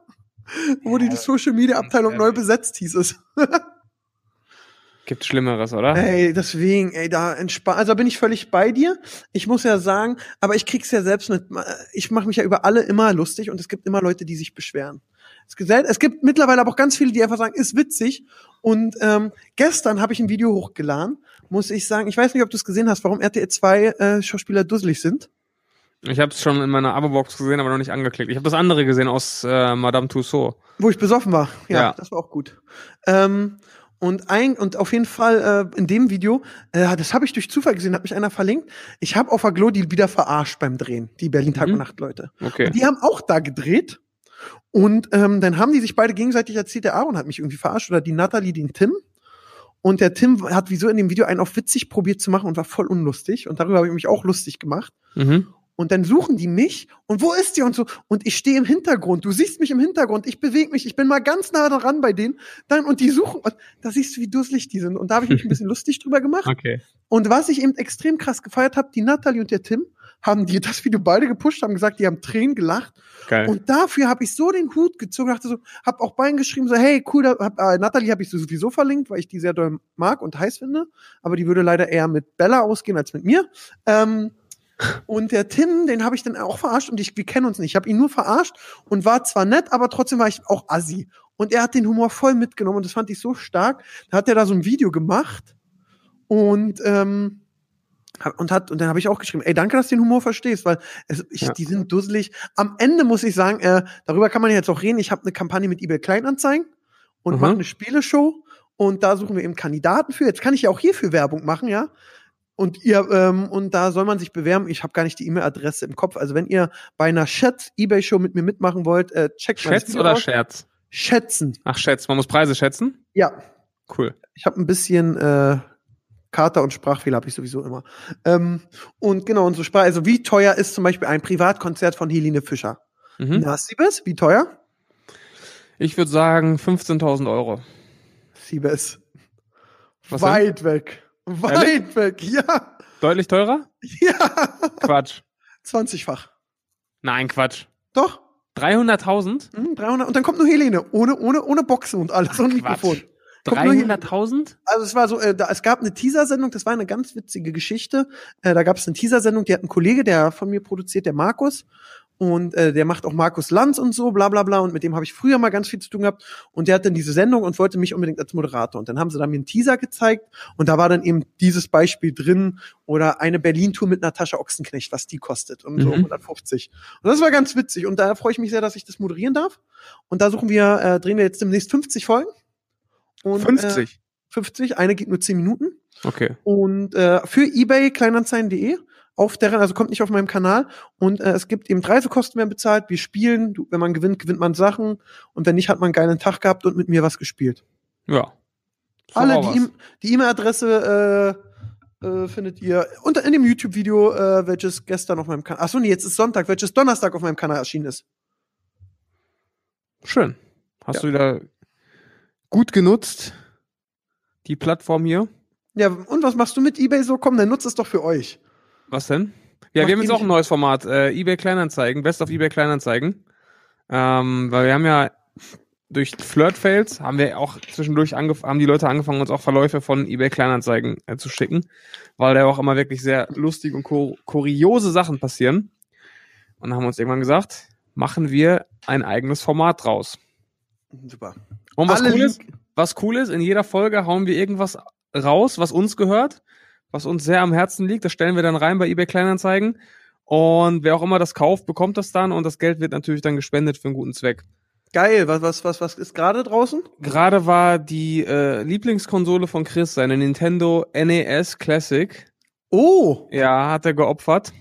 Wurde die Social Media Abteilung neu besetzt, hieß es. Gibt Schlimmeres, oder? Ey, deswegen, ey, da entspannt. Also bin ich völlig bei dir. Ich muss ja sagen, aber ich krieg's ja selbst mit. Ich mache mich ja über alle immer lustig und es gibt immer Leute, die sich beschweren. Es gibt, es gibt mittlerweile aber auch ganz viele, die einfach sagen, ist witzig. Und ähm, gestern habe ich ein Video hochgeladen, muss ich sagen. Ich weiß nicht, ob du es gesehen hast, warum RTL 2 äh, Schauspieler dusselig sind. Ich habe es schon in meiner Abo-Box gesehen, aber noch nicht angeklickt. Ich habe das andere gesehen aus äh, Madame Tussauds. Wo ich besoffen war. Ja, Ja. das war auch gut. Ähm, und ein und auf jeden Fall äh, in dem Video, äh, das habe ich durch Zufall gesehen, hat mich einer verlinkt. Ich habe auf Aglo die wieder verarscht beim Drehen, die Berlin Tag Mhm. und Nacht Leute. Okay. Und die haben auch da gedreht. Und ähm, dann haben die sich beide gegenseitig erzählt, der Aaron hat mich irgendwie verarscht oder die Natalie den Tim. Und der Tim hat wieso in dem Video einen auf witzig probiert zu machen und war voll unlustig. Und darüber habe ich mich auch lustig gemacht. Mhm. Und dann suchen die mich und wo ist die und so. Und ich stehe im Hintergrund. Du siehst mich im Hintergrund. Ich bewege mich. Ich bin mal ganz nah dran bei denen. Dann, und die suchen. Und da siehst du, wie dusselig die sind. Und da habe ich mich ein bisschen lustig drüber gemacht. Okay. Und was ich eben extrem krass gefeiert habe, die Natalie und der Tim haben die das Video beide gepusht, haben gesagt, die haben Tränen gelacht. Geil. Und dafür habe ich so den Hut gezogen, dachte so, hab auch beiden geschrieben, so, hey, cool, da, hab, äh, Natalie habe ich so sowieso verlinkt, weil ich die sehr doll mag und heiß finde. Aber die würde leider eher mit Bella ausgehen als mit mir. Ähm, und der Tim, den habe ich dann auch verarscht und ich, wir kennen uns nicht. Ich habe ihn nur verarscht und war zwar nett, aber trotzdem war ich auch assi. Und er hat den Humor voll mitgenommen und das fand ich so stark. Da hat er da so ein Video gemacht und ähm, und hat und dann habe ich auch geschrieben, ey, danke, dass du den Humor verstehst, weil es, ich, Ja. die sind dusselig. Am Ende muss ich sagen, äh, darüber kann man jetzt auch reden. Ich habe eine Kampagne mit eBay Kleinanzeigen und Mhm. mache eine Spieleshow und da suchen wir eben Kandidaten für. Jetzt kann ich ja auch hierfür Werbung machen, ja. Und ihr ähm, und da soll man sich bewerben. Ich habe gar nicht die E-Mail-Adresse im Kopf. Also wenn ihr bei einer Schätz eBay Show mit mir mitmachen wollt, äh, checkt Schätz oder aus. Scherz? Schätzen. Ach, Schätz. Man muss Preise schätzen? Ja, Cool. ich habe ein bisschen äh, Kater und Sprachfehler habe ich sowieso immer. Ähm, und genau, und so Sprach, also wie teuer ist zum Beispiel ein Privatkonzert von Helene Fischer? Mhm. Na, Siebes, wie teuer? Ich würde sagen 15.000 Euro. Siebes. Was denn? Weit weg. Weit weg, ja. Deutlich teurer? Ja. Quatsch. 20-fach. Nein, Quatsch. Doch. 300.000? Hm, 300. Und dann kommt nur Helene. Ohne, ohne, ohne Boxen und alles. Und Mikrofon. Kommt nur Helene. 300.000? Also es war so, äh, da, es gab eine Teaser-Sendung, das war eine ganz witzige Geschichte. Äh, da gab es eine Teaser-Sendung, die hat ein Kollege, der von mir produziert, der Markus. Und äh, der macht auch Markus Lanz und so, bla bla bla. Und mit dem habe ich früher mal ganz viel zu tun gehabt. Und der hat dann diese Sendung und wollte mich unbedingt als Moderator. Und dann haben sie da mir einen Teaser gezeigt und da war dann eben dieses Beispiel drin oder eine Berlin-Tour mit Natascha Ochsenknecht, was die kostet. Und so Mhm. 150. Und das war ganz witzig. Und da freue ich mich sehr, dass ich das moderieren darf. Und da suchen wir, äh, drehen wir jetzt demnächst 50 Folgen. Und, Äh, 50? 50, eine geht nur 10 Minuten. Okay. Und äh, für eBay Kleinanzeigen.de auf deren, also kommt nicht auf meinem Kanal. Und äh, es gibt eben Reisekosten werden bezahlt. Wir spielen, du, wenn man gewinnt, gewinnt man Sachen. Und wenn nicht, hat man einen geilen Tag gehabt und mit mir was gespielt. Ja. Alle, die. E- die E-Mail-Adresse äh, äh, findet ihr unter in dem YouTube-Video, äh, welches gestern auf meinem Kanal. Achso, nee, jetzt ist Sonntag, welches Donnerstag auf meinem Kanal erschienen ist. Schön. Hast Ja. du wieder gut genutzt, die Plattform hier? Ja, und was machst du mit eBay so? Komm, dann nutzt es doch für euch. Was denn? Ja, Macht wir haben jetzt auch ein neues Format, äh, eBay Kleinanzeigen, Best of eBay Kleinanzeigen. Ähm, weil wir haben ja durch Flirt-Fails haben wir auch zwischendurch haben die Leute angefangen, uns auch Verläufe von eBay Kleinanzeigen äh, zu schicken, weil da auch immer wirklich sehr lustige und kur kuriose Sachen passieren. Und dann haben wir uns irgendwann gesagt, machen wir ein eigenes Format draus. Super. Und was Alle cool ist, was cool ist, in jeder Folge hauen wir irgendwas raus, was uns gehört, was uns sehr am Herzen liegt. Das stellen wir dann rein bei eBay Kleinanzeigen. Und wer auch immer das kauft, bekommt das dann und das Geld wird natürlich dann gespendet für einen guten Zweck. Geil, was, was, was, was ist gerade draußen? Gerade war die äh, Lieblingskonsole von Chris, seine Nintendo NES Classic. Oh, Ja, hat er geopfert.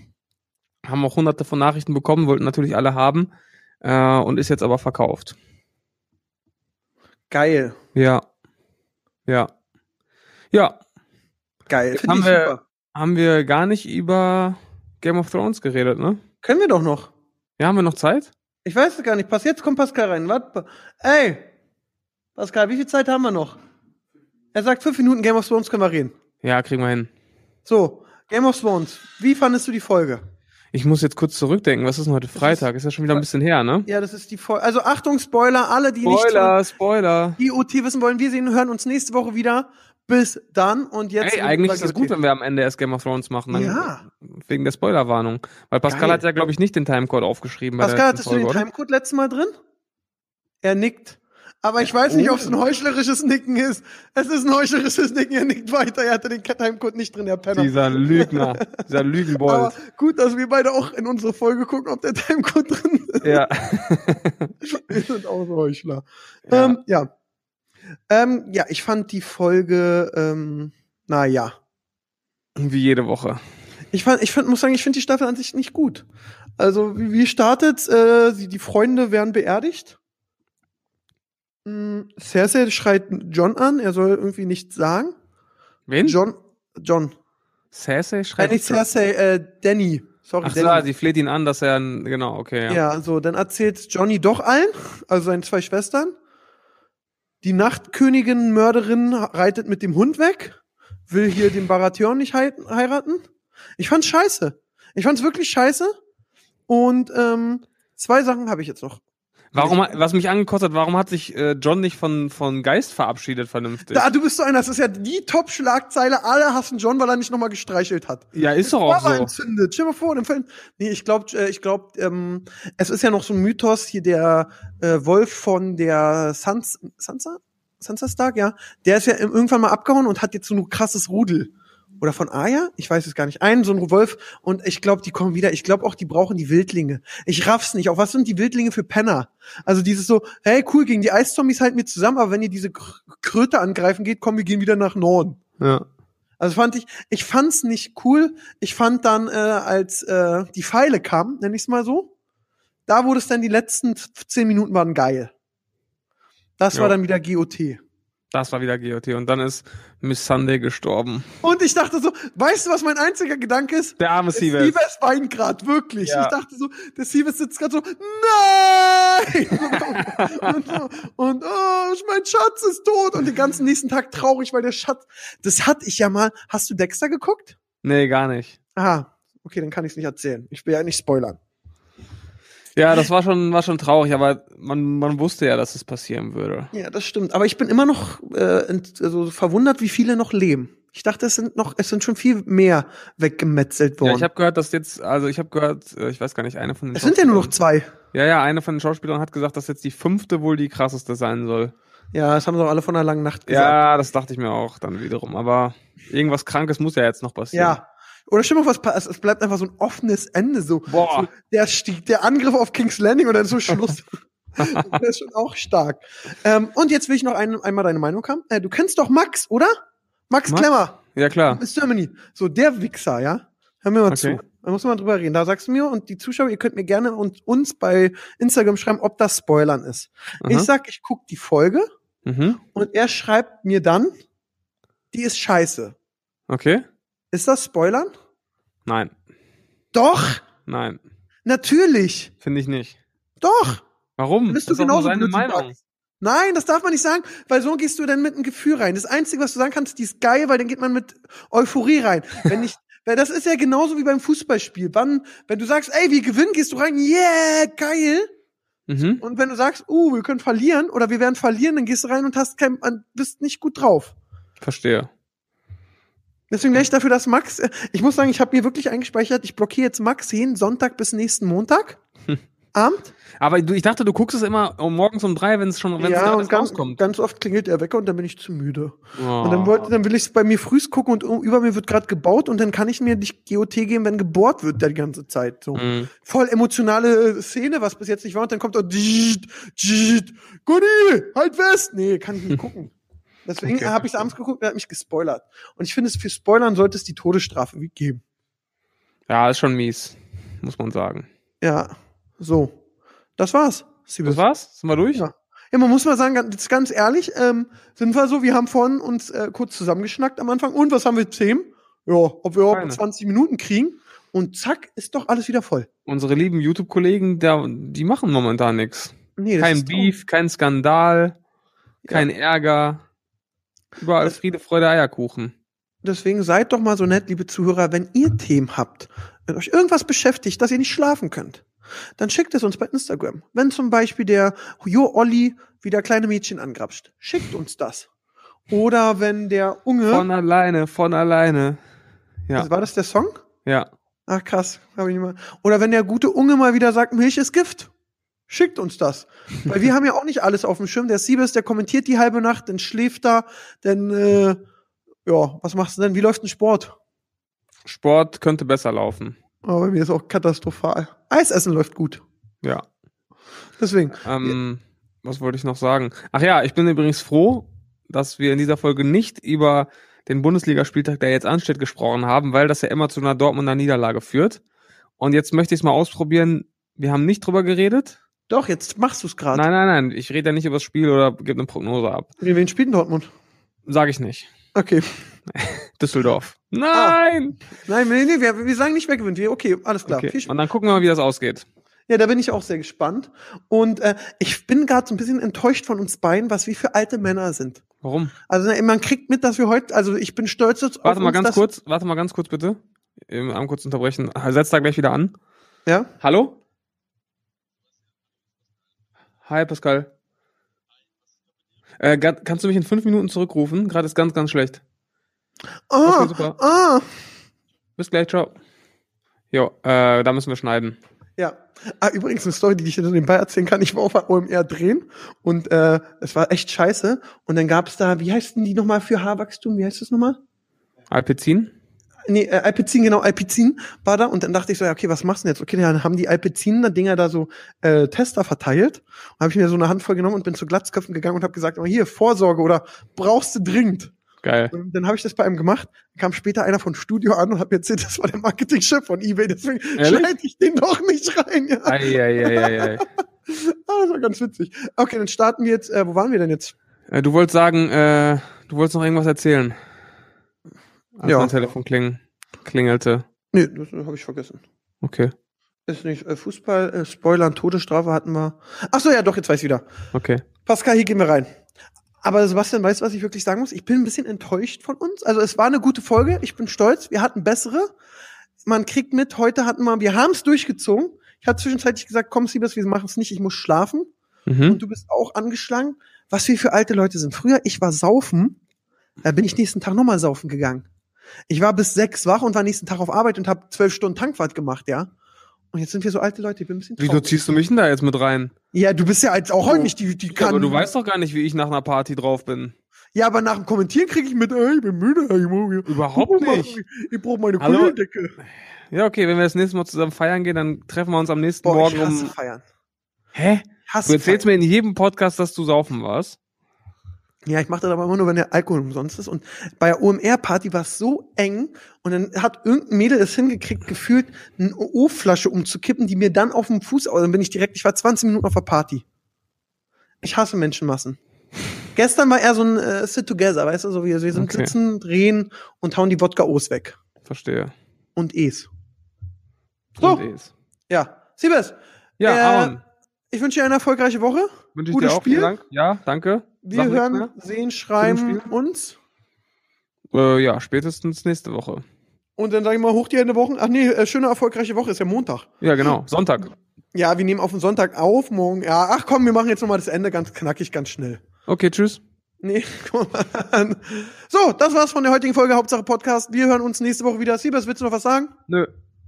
Haben auch hunderte von Nachrichten bekommen, wollten natürlich alle haben. Äh, und ist jetzt aber verkauft. geil, Ja. Ja. Ja. Geil. Haben ich wir- super. Haben wir gar nicht über Game of Thrones geredet, ne? Können wir doch noch. Ja, haben wir noch Zeit? Ich weiß es gar nicht. Pass, jetzt kommt Pascal rein. Warte. Ey, Pascal, wie viel Zeit haben wir noch? Er sagt, fünf Minuten Game of Thrones können wir reden. Ja, kriegen wir hin. So, Game of Thrones. Wie fandest du die Folge? Ich muss jetzt kurz zurückdenken. Was ist denn heute Freitag? Ist ja schon wieder ein bisschen her, ne? Ja, das ist die Folge. Also Achtung, Spoiler, alle, die nicht Spoiler, Spoiler. von IoT wissen wollen, wir sehen hören uns nächste Woche wieder. Bis dann und jetzt. Ey, eigentlich ist das gut, wenn wir am Ende erst Game of Thrones machen. Ja. Wegen der Spoilerwarnung. Weil Pascal Geil. hat ja, glaube ich, nicht den Timecode aufgeschrieben. Pascal, hattest du den Folge? Timecode letztes Mal drin? Er nickt. Aber ich weiß nicht, ob es ein heuchlerisches Nicken ist. Es ist ein heuchlerisches Nicken, er nickt weiter. Er hatte den Timecode nicht drin, der Penner. Dieser Lügner. dieser Aber Lügenbold. gut, dass wir beide auch in unsere Folge gucken, ob der Timecode drin ist. Ja. Wir sind auch so Heuchler. Ja. Ähm, ja. Ähm, ja, ich fand die Folge, ähm, naja. Wie jede Woche. Ich fand, ich fand, muss sagen, ich finde die Staffel an sich nicht gut. Also, wie, wie startet, äh, die Freunde werden beerdigt. Mm, Cersei schreit John an, er soll irgendwie nichts sagen. Wen? John, John. Cersei Äh, schreibt. nicht Cersei, äh, Danny. Sorry, Ach so, Danny. sie fleht ihn an, dass er, genau, okay, ja. Ja, so, dann erzählt Johnny doch allen, also seinen zwei Schwestern. Die Nachtkönigin Mörderin reitet mit dem Hund weg, will hier den Baratheon nicht hei- heiraten. Ich fand's scheiße. Ich fand's wirklich scheiße. Und ähm, zwei Sachen habe ich jetzt noch. Warum, was mich angekostet hat, warum hat sich äh, John nicht von, von Geist verabschiedet vernünftig? Da, du bist so einer, das ist ja die Top-Schlagzeile. Alle hassen John, weil er nicht nochmal gestreichelt hat. ja, ist doch auch so. entzündet. Stell mal vor, im Film. Nee, ich glaube, äh, ich glaub, ähm, es ist ja noch so ein Mythos hier, der äh, Wolf von der Sans Sansa? Sansa Stark, ja. Der ist ja irgendwann mal abgehauen und hat jetzt so ein krasses Rudel. Oder von Aya? Ich weiß es gar nicht. Ein, so ein Wolf. Und ich glaube, die kommen wieder. Ich glaube auch, die brauchen die Wildlinge. Ich raff's nicht. Auch was sind die Wildlinge für Penner? Also dieses so, hey, cool, gegen die Eiszombies halten wir zusammen, aber wenn ihr diese Kr- Kröte angreifen geht, kommen wir gehen wieder nach Norden. Ja. Also fand ich, ich fand's nicht cool. Ich fand dann, äh, als äh, die Pfeile kamen, nenn ich's mal so, da wurde es dann die letzten zehn Minuten waren geil. Das Jo. war dann wieder GOT. Das war wieder GOT. Und dann ist Miss Sunday gestorben. Und ich dachte so, weißt du, was mein einziger Gedanke ist? Der arme Der Siebes. Siebes weint grad, wirklich. Ja. Ich dachte so, der Siebes sitzt gerade so, nein! und, und oh, mein Schatz ist tot. Und den ganzen nächsten Tag traurig, weil der Schatz, das hatte ich ja mal. Hast du Dexter geguckt? Nee, gar nicht. Ah, okay, dann kann ich es nicht erzählen. Ich will ja nicht spoilern. Ja, das war schon, war schon traurig, aber man, man wusste ja, dass es passieren würde. Ja, das stimmt. Aber ich bin immer noch äh, also verwundert, wie viele noch leben. Ich dachte, es sind noch, es sind schon viel mehr weggemetzelt worden. Ja, ich habe gehört, dass jetzt, also ich habe gehört, äh, ich weiß gar nicht, eine von den es sind ja nur noch zwei. Ja, ja, eine von den Schauspielern hat gesagt, dass jetzt die fünfte wohl die krasseste sein soll. Ja, das haben doch alle von einer langen Nacht gesagt. Ja, das dachte ich mir auch dann wiederum. Aber irgendwas Krankes muss ja jetzt noch passieren. Ja. Oder stimmt mal was, es bleibt einfach so ein offenes Ende, so. Boah. so der, Stieg, der Angriff auf King's Landing und dann so Schluss. das ist schon auch stark. Ähm, und jetzt will ich noch ein, einmal deine Meinung haben. Äh, du kennst doch Max, oder? Max, Max? Klemmer. Ja, klar. Miss Germany. So, der Wichser, ja? Hör mir mal Okay. zu. Da muss man drüber reden. Da sagst du mir und die Zuschauer, ihr könnt mir gerne und uns bei Instagram schreiben, ob das Spoilern ist. Aha. Ich sag, ich guck die Folge Mhm. und er schreibt mir dann, die ist scheiße. Okay. Ist das Spoilern? Nein. Doch, Nein. natürlich. Finde ich nicht. Doch. Warum? Bist das du genauso seine Meinung. Nein, das darf man nicht sagen, weil so gehst du dann mit einem Gefühl rein. Das Einzige, was du sagen kannst, die ist geil, weil dann geht man mit Euphorie rein. Wenn nicht, weil das ist ja genauso wie beim Fußballspiel. Wann, wenn du sagst, ey, wir gewinnen, gehst du rein, yeah, geil. Mhm. Und wenn du sagst, uh, wir können verlieren oder wir werden verlieren, dann gehst du rein und hast kein, bist nicht gut drauf. Verstehe. Deswegen wäre ich dafür, dass Max, äh, ich muss sagen, ich habe mir wirklich eingespeichert, ich blockiere jetzt Max jeden Sonntag bis nächsten Montag. Abend. Aber du, ich dachte, du guckst es immer um morgens um drei, wenn es schon, wenn es ja, und ganz, rauskommt. ganz oft klingelt der Wecker und dann bin ich zu müde. Oh. Und dann, wollte, dann will ich es bei mir frühst gucken und über mir wird gerade gebaut und dann kann ich mir nicht GOT geben, wenn gebohrt wird die ganze Zeit. So. Mhm. Voll emotionale äh, Szene, was bis jetzt nicht war. Und dann kommt Dschit, Gunni, halt fest. Nee, kann ich nicht gucken. Deswegen Okay. habe ich es abends geguckt und er hat mich gespoilert. Und ich finde, es für Spoilern sollte es die Todesstrafe geben. Ja, ist schon mies, muss man sagen. Ja, so. Das war's. Siebes. Das war's? Sind wir durch? Ja. Ja, man muss mal sagen, ganz, ganz ehrlich, ähm, sind wir so, wir haben vorhin uns äh, kurz zusammengeschnackt am Anfang. Und was haben wir Themen? Ja, ob wir überhaupt Keine. 20 Minuten kriegen. Und zack, ist doch alles wieder voll. Unsere lieben YouTube-Kollegen, die machen momentan nichts. Nee, Kein Beef, kein Skandal, kein Ärger. Überall Das- Friede, Freude, Eierkuchen. Deswegen seid doch mal so nett, liebe Zuhörer, wenn ihr Themen habt, wenn euch irgendwas beschäftigt, dass ihr nicht schlafen könnt, dann schickt es uns bei Instagram. Wenn zum Beispiel der Jo Olli wieder kleine Mädchen angrapscht, schickt uns das. Oder wenn der Unge, Von alleine, von alleine. Ja, war das der Song? ja. Ach krass, hab ich nicht mal. Oder wenn der gute Unge mal wieder sagt, Milch ist Gift. Schickt uns das. Weil wir haben ja auch nicht alles auf dem Schirm. Der Siebes, der kommentiert die halbe Nacht, dann schläft da, dann, äh, ja, was machst du denn? Wie läuft ein Sport? Sport könnte besser laufen. Aber bei mir ist auch katastrophal. Eisessen läuft gut. Ja. Deswegen. Ähm, was wollte ich noch sagen? Ach ja, ich bin übrigens froh, dass wir in dieser Folge nicht über den Bundesligaspieltag, der jetzt ansteht, gesprochen haben, weil das ja immer zu einer Dortmunder Niederlage führt. Und jetzt möchte ich es mal ausprobieren. Wir haben nicht drüber geredet. Doch, jetzt machst du es gerade. Nein, nein, nein. Ich rede ja nicht über das Spiel oder gebe eine Prognose ab. Gegen wen spielt Dortmund? Sage ich nicht. Okay. Düsseldorf. Nein! Nein, nee, nee, wir, wir sagen nicht, wer gewinnt. Wir, okay, alles klar. Viel Okay. Spaß. Und dann gucken wir mal, wie das ausgeht. Ja, da bin ich auch sehr gespannt. Und äh, ich bin gerade so ein bisschen enttäuscht von uns beiden, was wir für alte Männer sind. Warum? Also man kriegt mit, dass wir heute, also ich bin stolz auf Warte mal uns, ganz kurz, warte mal ganz kurz bitte. Eben einmal kurz unterbrechen. Setz da gleich wieder an. Ja? Hallo? Hi, Pascal. Äh, kannst du mich in fünf Minuten zurückrufen? Gerade ist ganz, ganz schlecht. Ah, Okay, super. ah. Bis gleich, ciao. Jo, äh, da müssen wir schneiden. Ja. Ah, übrigens eine Story, die ich dir nebenbei erzählen kann. Ich war auf OMR drehen und äh, es war echt scheiße. Und dann gab's da, wie heißen die nochmal für Haarwachstum? Wie heißt das nochmal? Alpezin? Nee, äh, Alpizin, genau, Alpizin war da. Und dann dachte ich so, ja, okay, was machst du denn jetzt? Okay, dann haben die Alpizin-Dinger da so äh, Tester verteilt. Und habe ich mir so eine Handvoll genommen und bin zu Glatzköpfen gegangen und habe gesagt, oh, hier, Vorsorge oder brauchst du dringend? Geil. Und dann habe ich das bei einem gemacht. Kam später einer von Studio an und hat mir erzählt, das war der Marketingchef von eBay. Deswegen schneide ich den doch nicht rein. Ja. Ei, ei, ei, ei. Ah, das war ganz witzig. Okay, dann starten wir jetzt. Äh, wo waren wir denn jetzt? Äh, du wolltest sagen, äh, du wolltest noch irgendwas erzählen. Als Ja. mein Telefon kling klingelte. Nee, das habe ich vergessen. Okay, Ist nicht äh, Fußball, äh, Spoilern, Todesstrafe hatten wir. Ach so, ja, doch, jetzt weiß ich wieder. okay. Pascal, hier gehen wir rein. Aber Sebastian, weißt du, was ich wirklich sagen muss? Ich bin ein bisschen enttäuscht von uns. Also es war eine gute Folge. Ich bin stolz. Wir hatten bessere. Man kriegt mit, heute hatten wir, wir haben es durchgezogen. Ich hatte zwischenzeitlich gesagt, komm, Siebes, wir machen es nicht, ich muss schlafen. Mhm. Und du bist auch angeschlagen. Was wir für alte Leute sind. Früher, ich war saufen, da bin ich nächsten Tag nochmal saufen gegangen. Ich war bis sechs wach und war nächsten Tag auf Arbeit und habe zwölf Stunden Tankwart gemacht, ja. Und jetzt sind wir so alte Leute, ich bin ein bisschen Wieso traurig. ziehst du mich denn da jetzt mit rein? Ja, du bist ja jetzt auch heute nicht die, die Ja, kann. aber du weißt doch gar nicht, wie ich nach einer Party drauf bin. Ja, aber nach dem Kommentieren kriege ich mit, ey, ich bin müde, ey, ich muss- Überhaupt nicht. Ich brauche meine? Kugeldecke. Ja, okay, wenn wir das nächste Mal zusammen feiern gehen, dann treffen wir uns am nächsten Boah, Morgen ich hasse um. feiern. Hä? Ich hasse Du erzählst feiern. mir in jedem Podcast, dass du saufen warst. Ja, ich mache das aber immer nur, wenn der Alkohol umsonst ist. Und bei der OMR-Party war es so eng und dann hat irgendein Mädel es hingekriegt, gefühlt eine O-Flasche umzukippen, die mir dann auf dem Fuß, also dann bin ich direkt, ich war 20 Minuten auf der Party. Ich hasse Menschenmassen. Gestern war eher so ein äh, Sit-Together, weißt du, so wie wir sind Okay. sitzen, drehen und hauen die Wodka-O's weg. Verstehe. Und E's. So. Und es. Ja. Siebes, Ja, Äh, Aaron, ich wünsche dir eine erfolgreiche Woche. wünsche ich gutes dir auch. Spiel. Vielen Dank. Ja, danke. Wir Sag hören, sehen, schreiben uns. Äh, ja, spätestens nächste Woche. Und dann sage ich mal, hoch die Hände Wochen. Ach nee, äh, schöne erfolgreiche Woche, ist ja Montag. Ja, genau. Sonntag. Ja, wir nehmen auf den Sonntag auf, morgen. Ja, ach komm, wir machen jetzt nochmal das Ende ganz knackig, ganz schnell. Okay, tschüss. Nee, mal an. So, das war's von der heutigen Folge Hauptsache Podcast. Wir hören uns nächste Woche wieder. Siebers, willst du noch was sagen? Nö.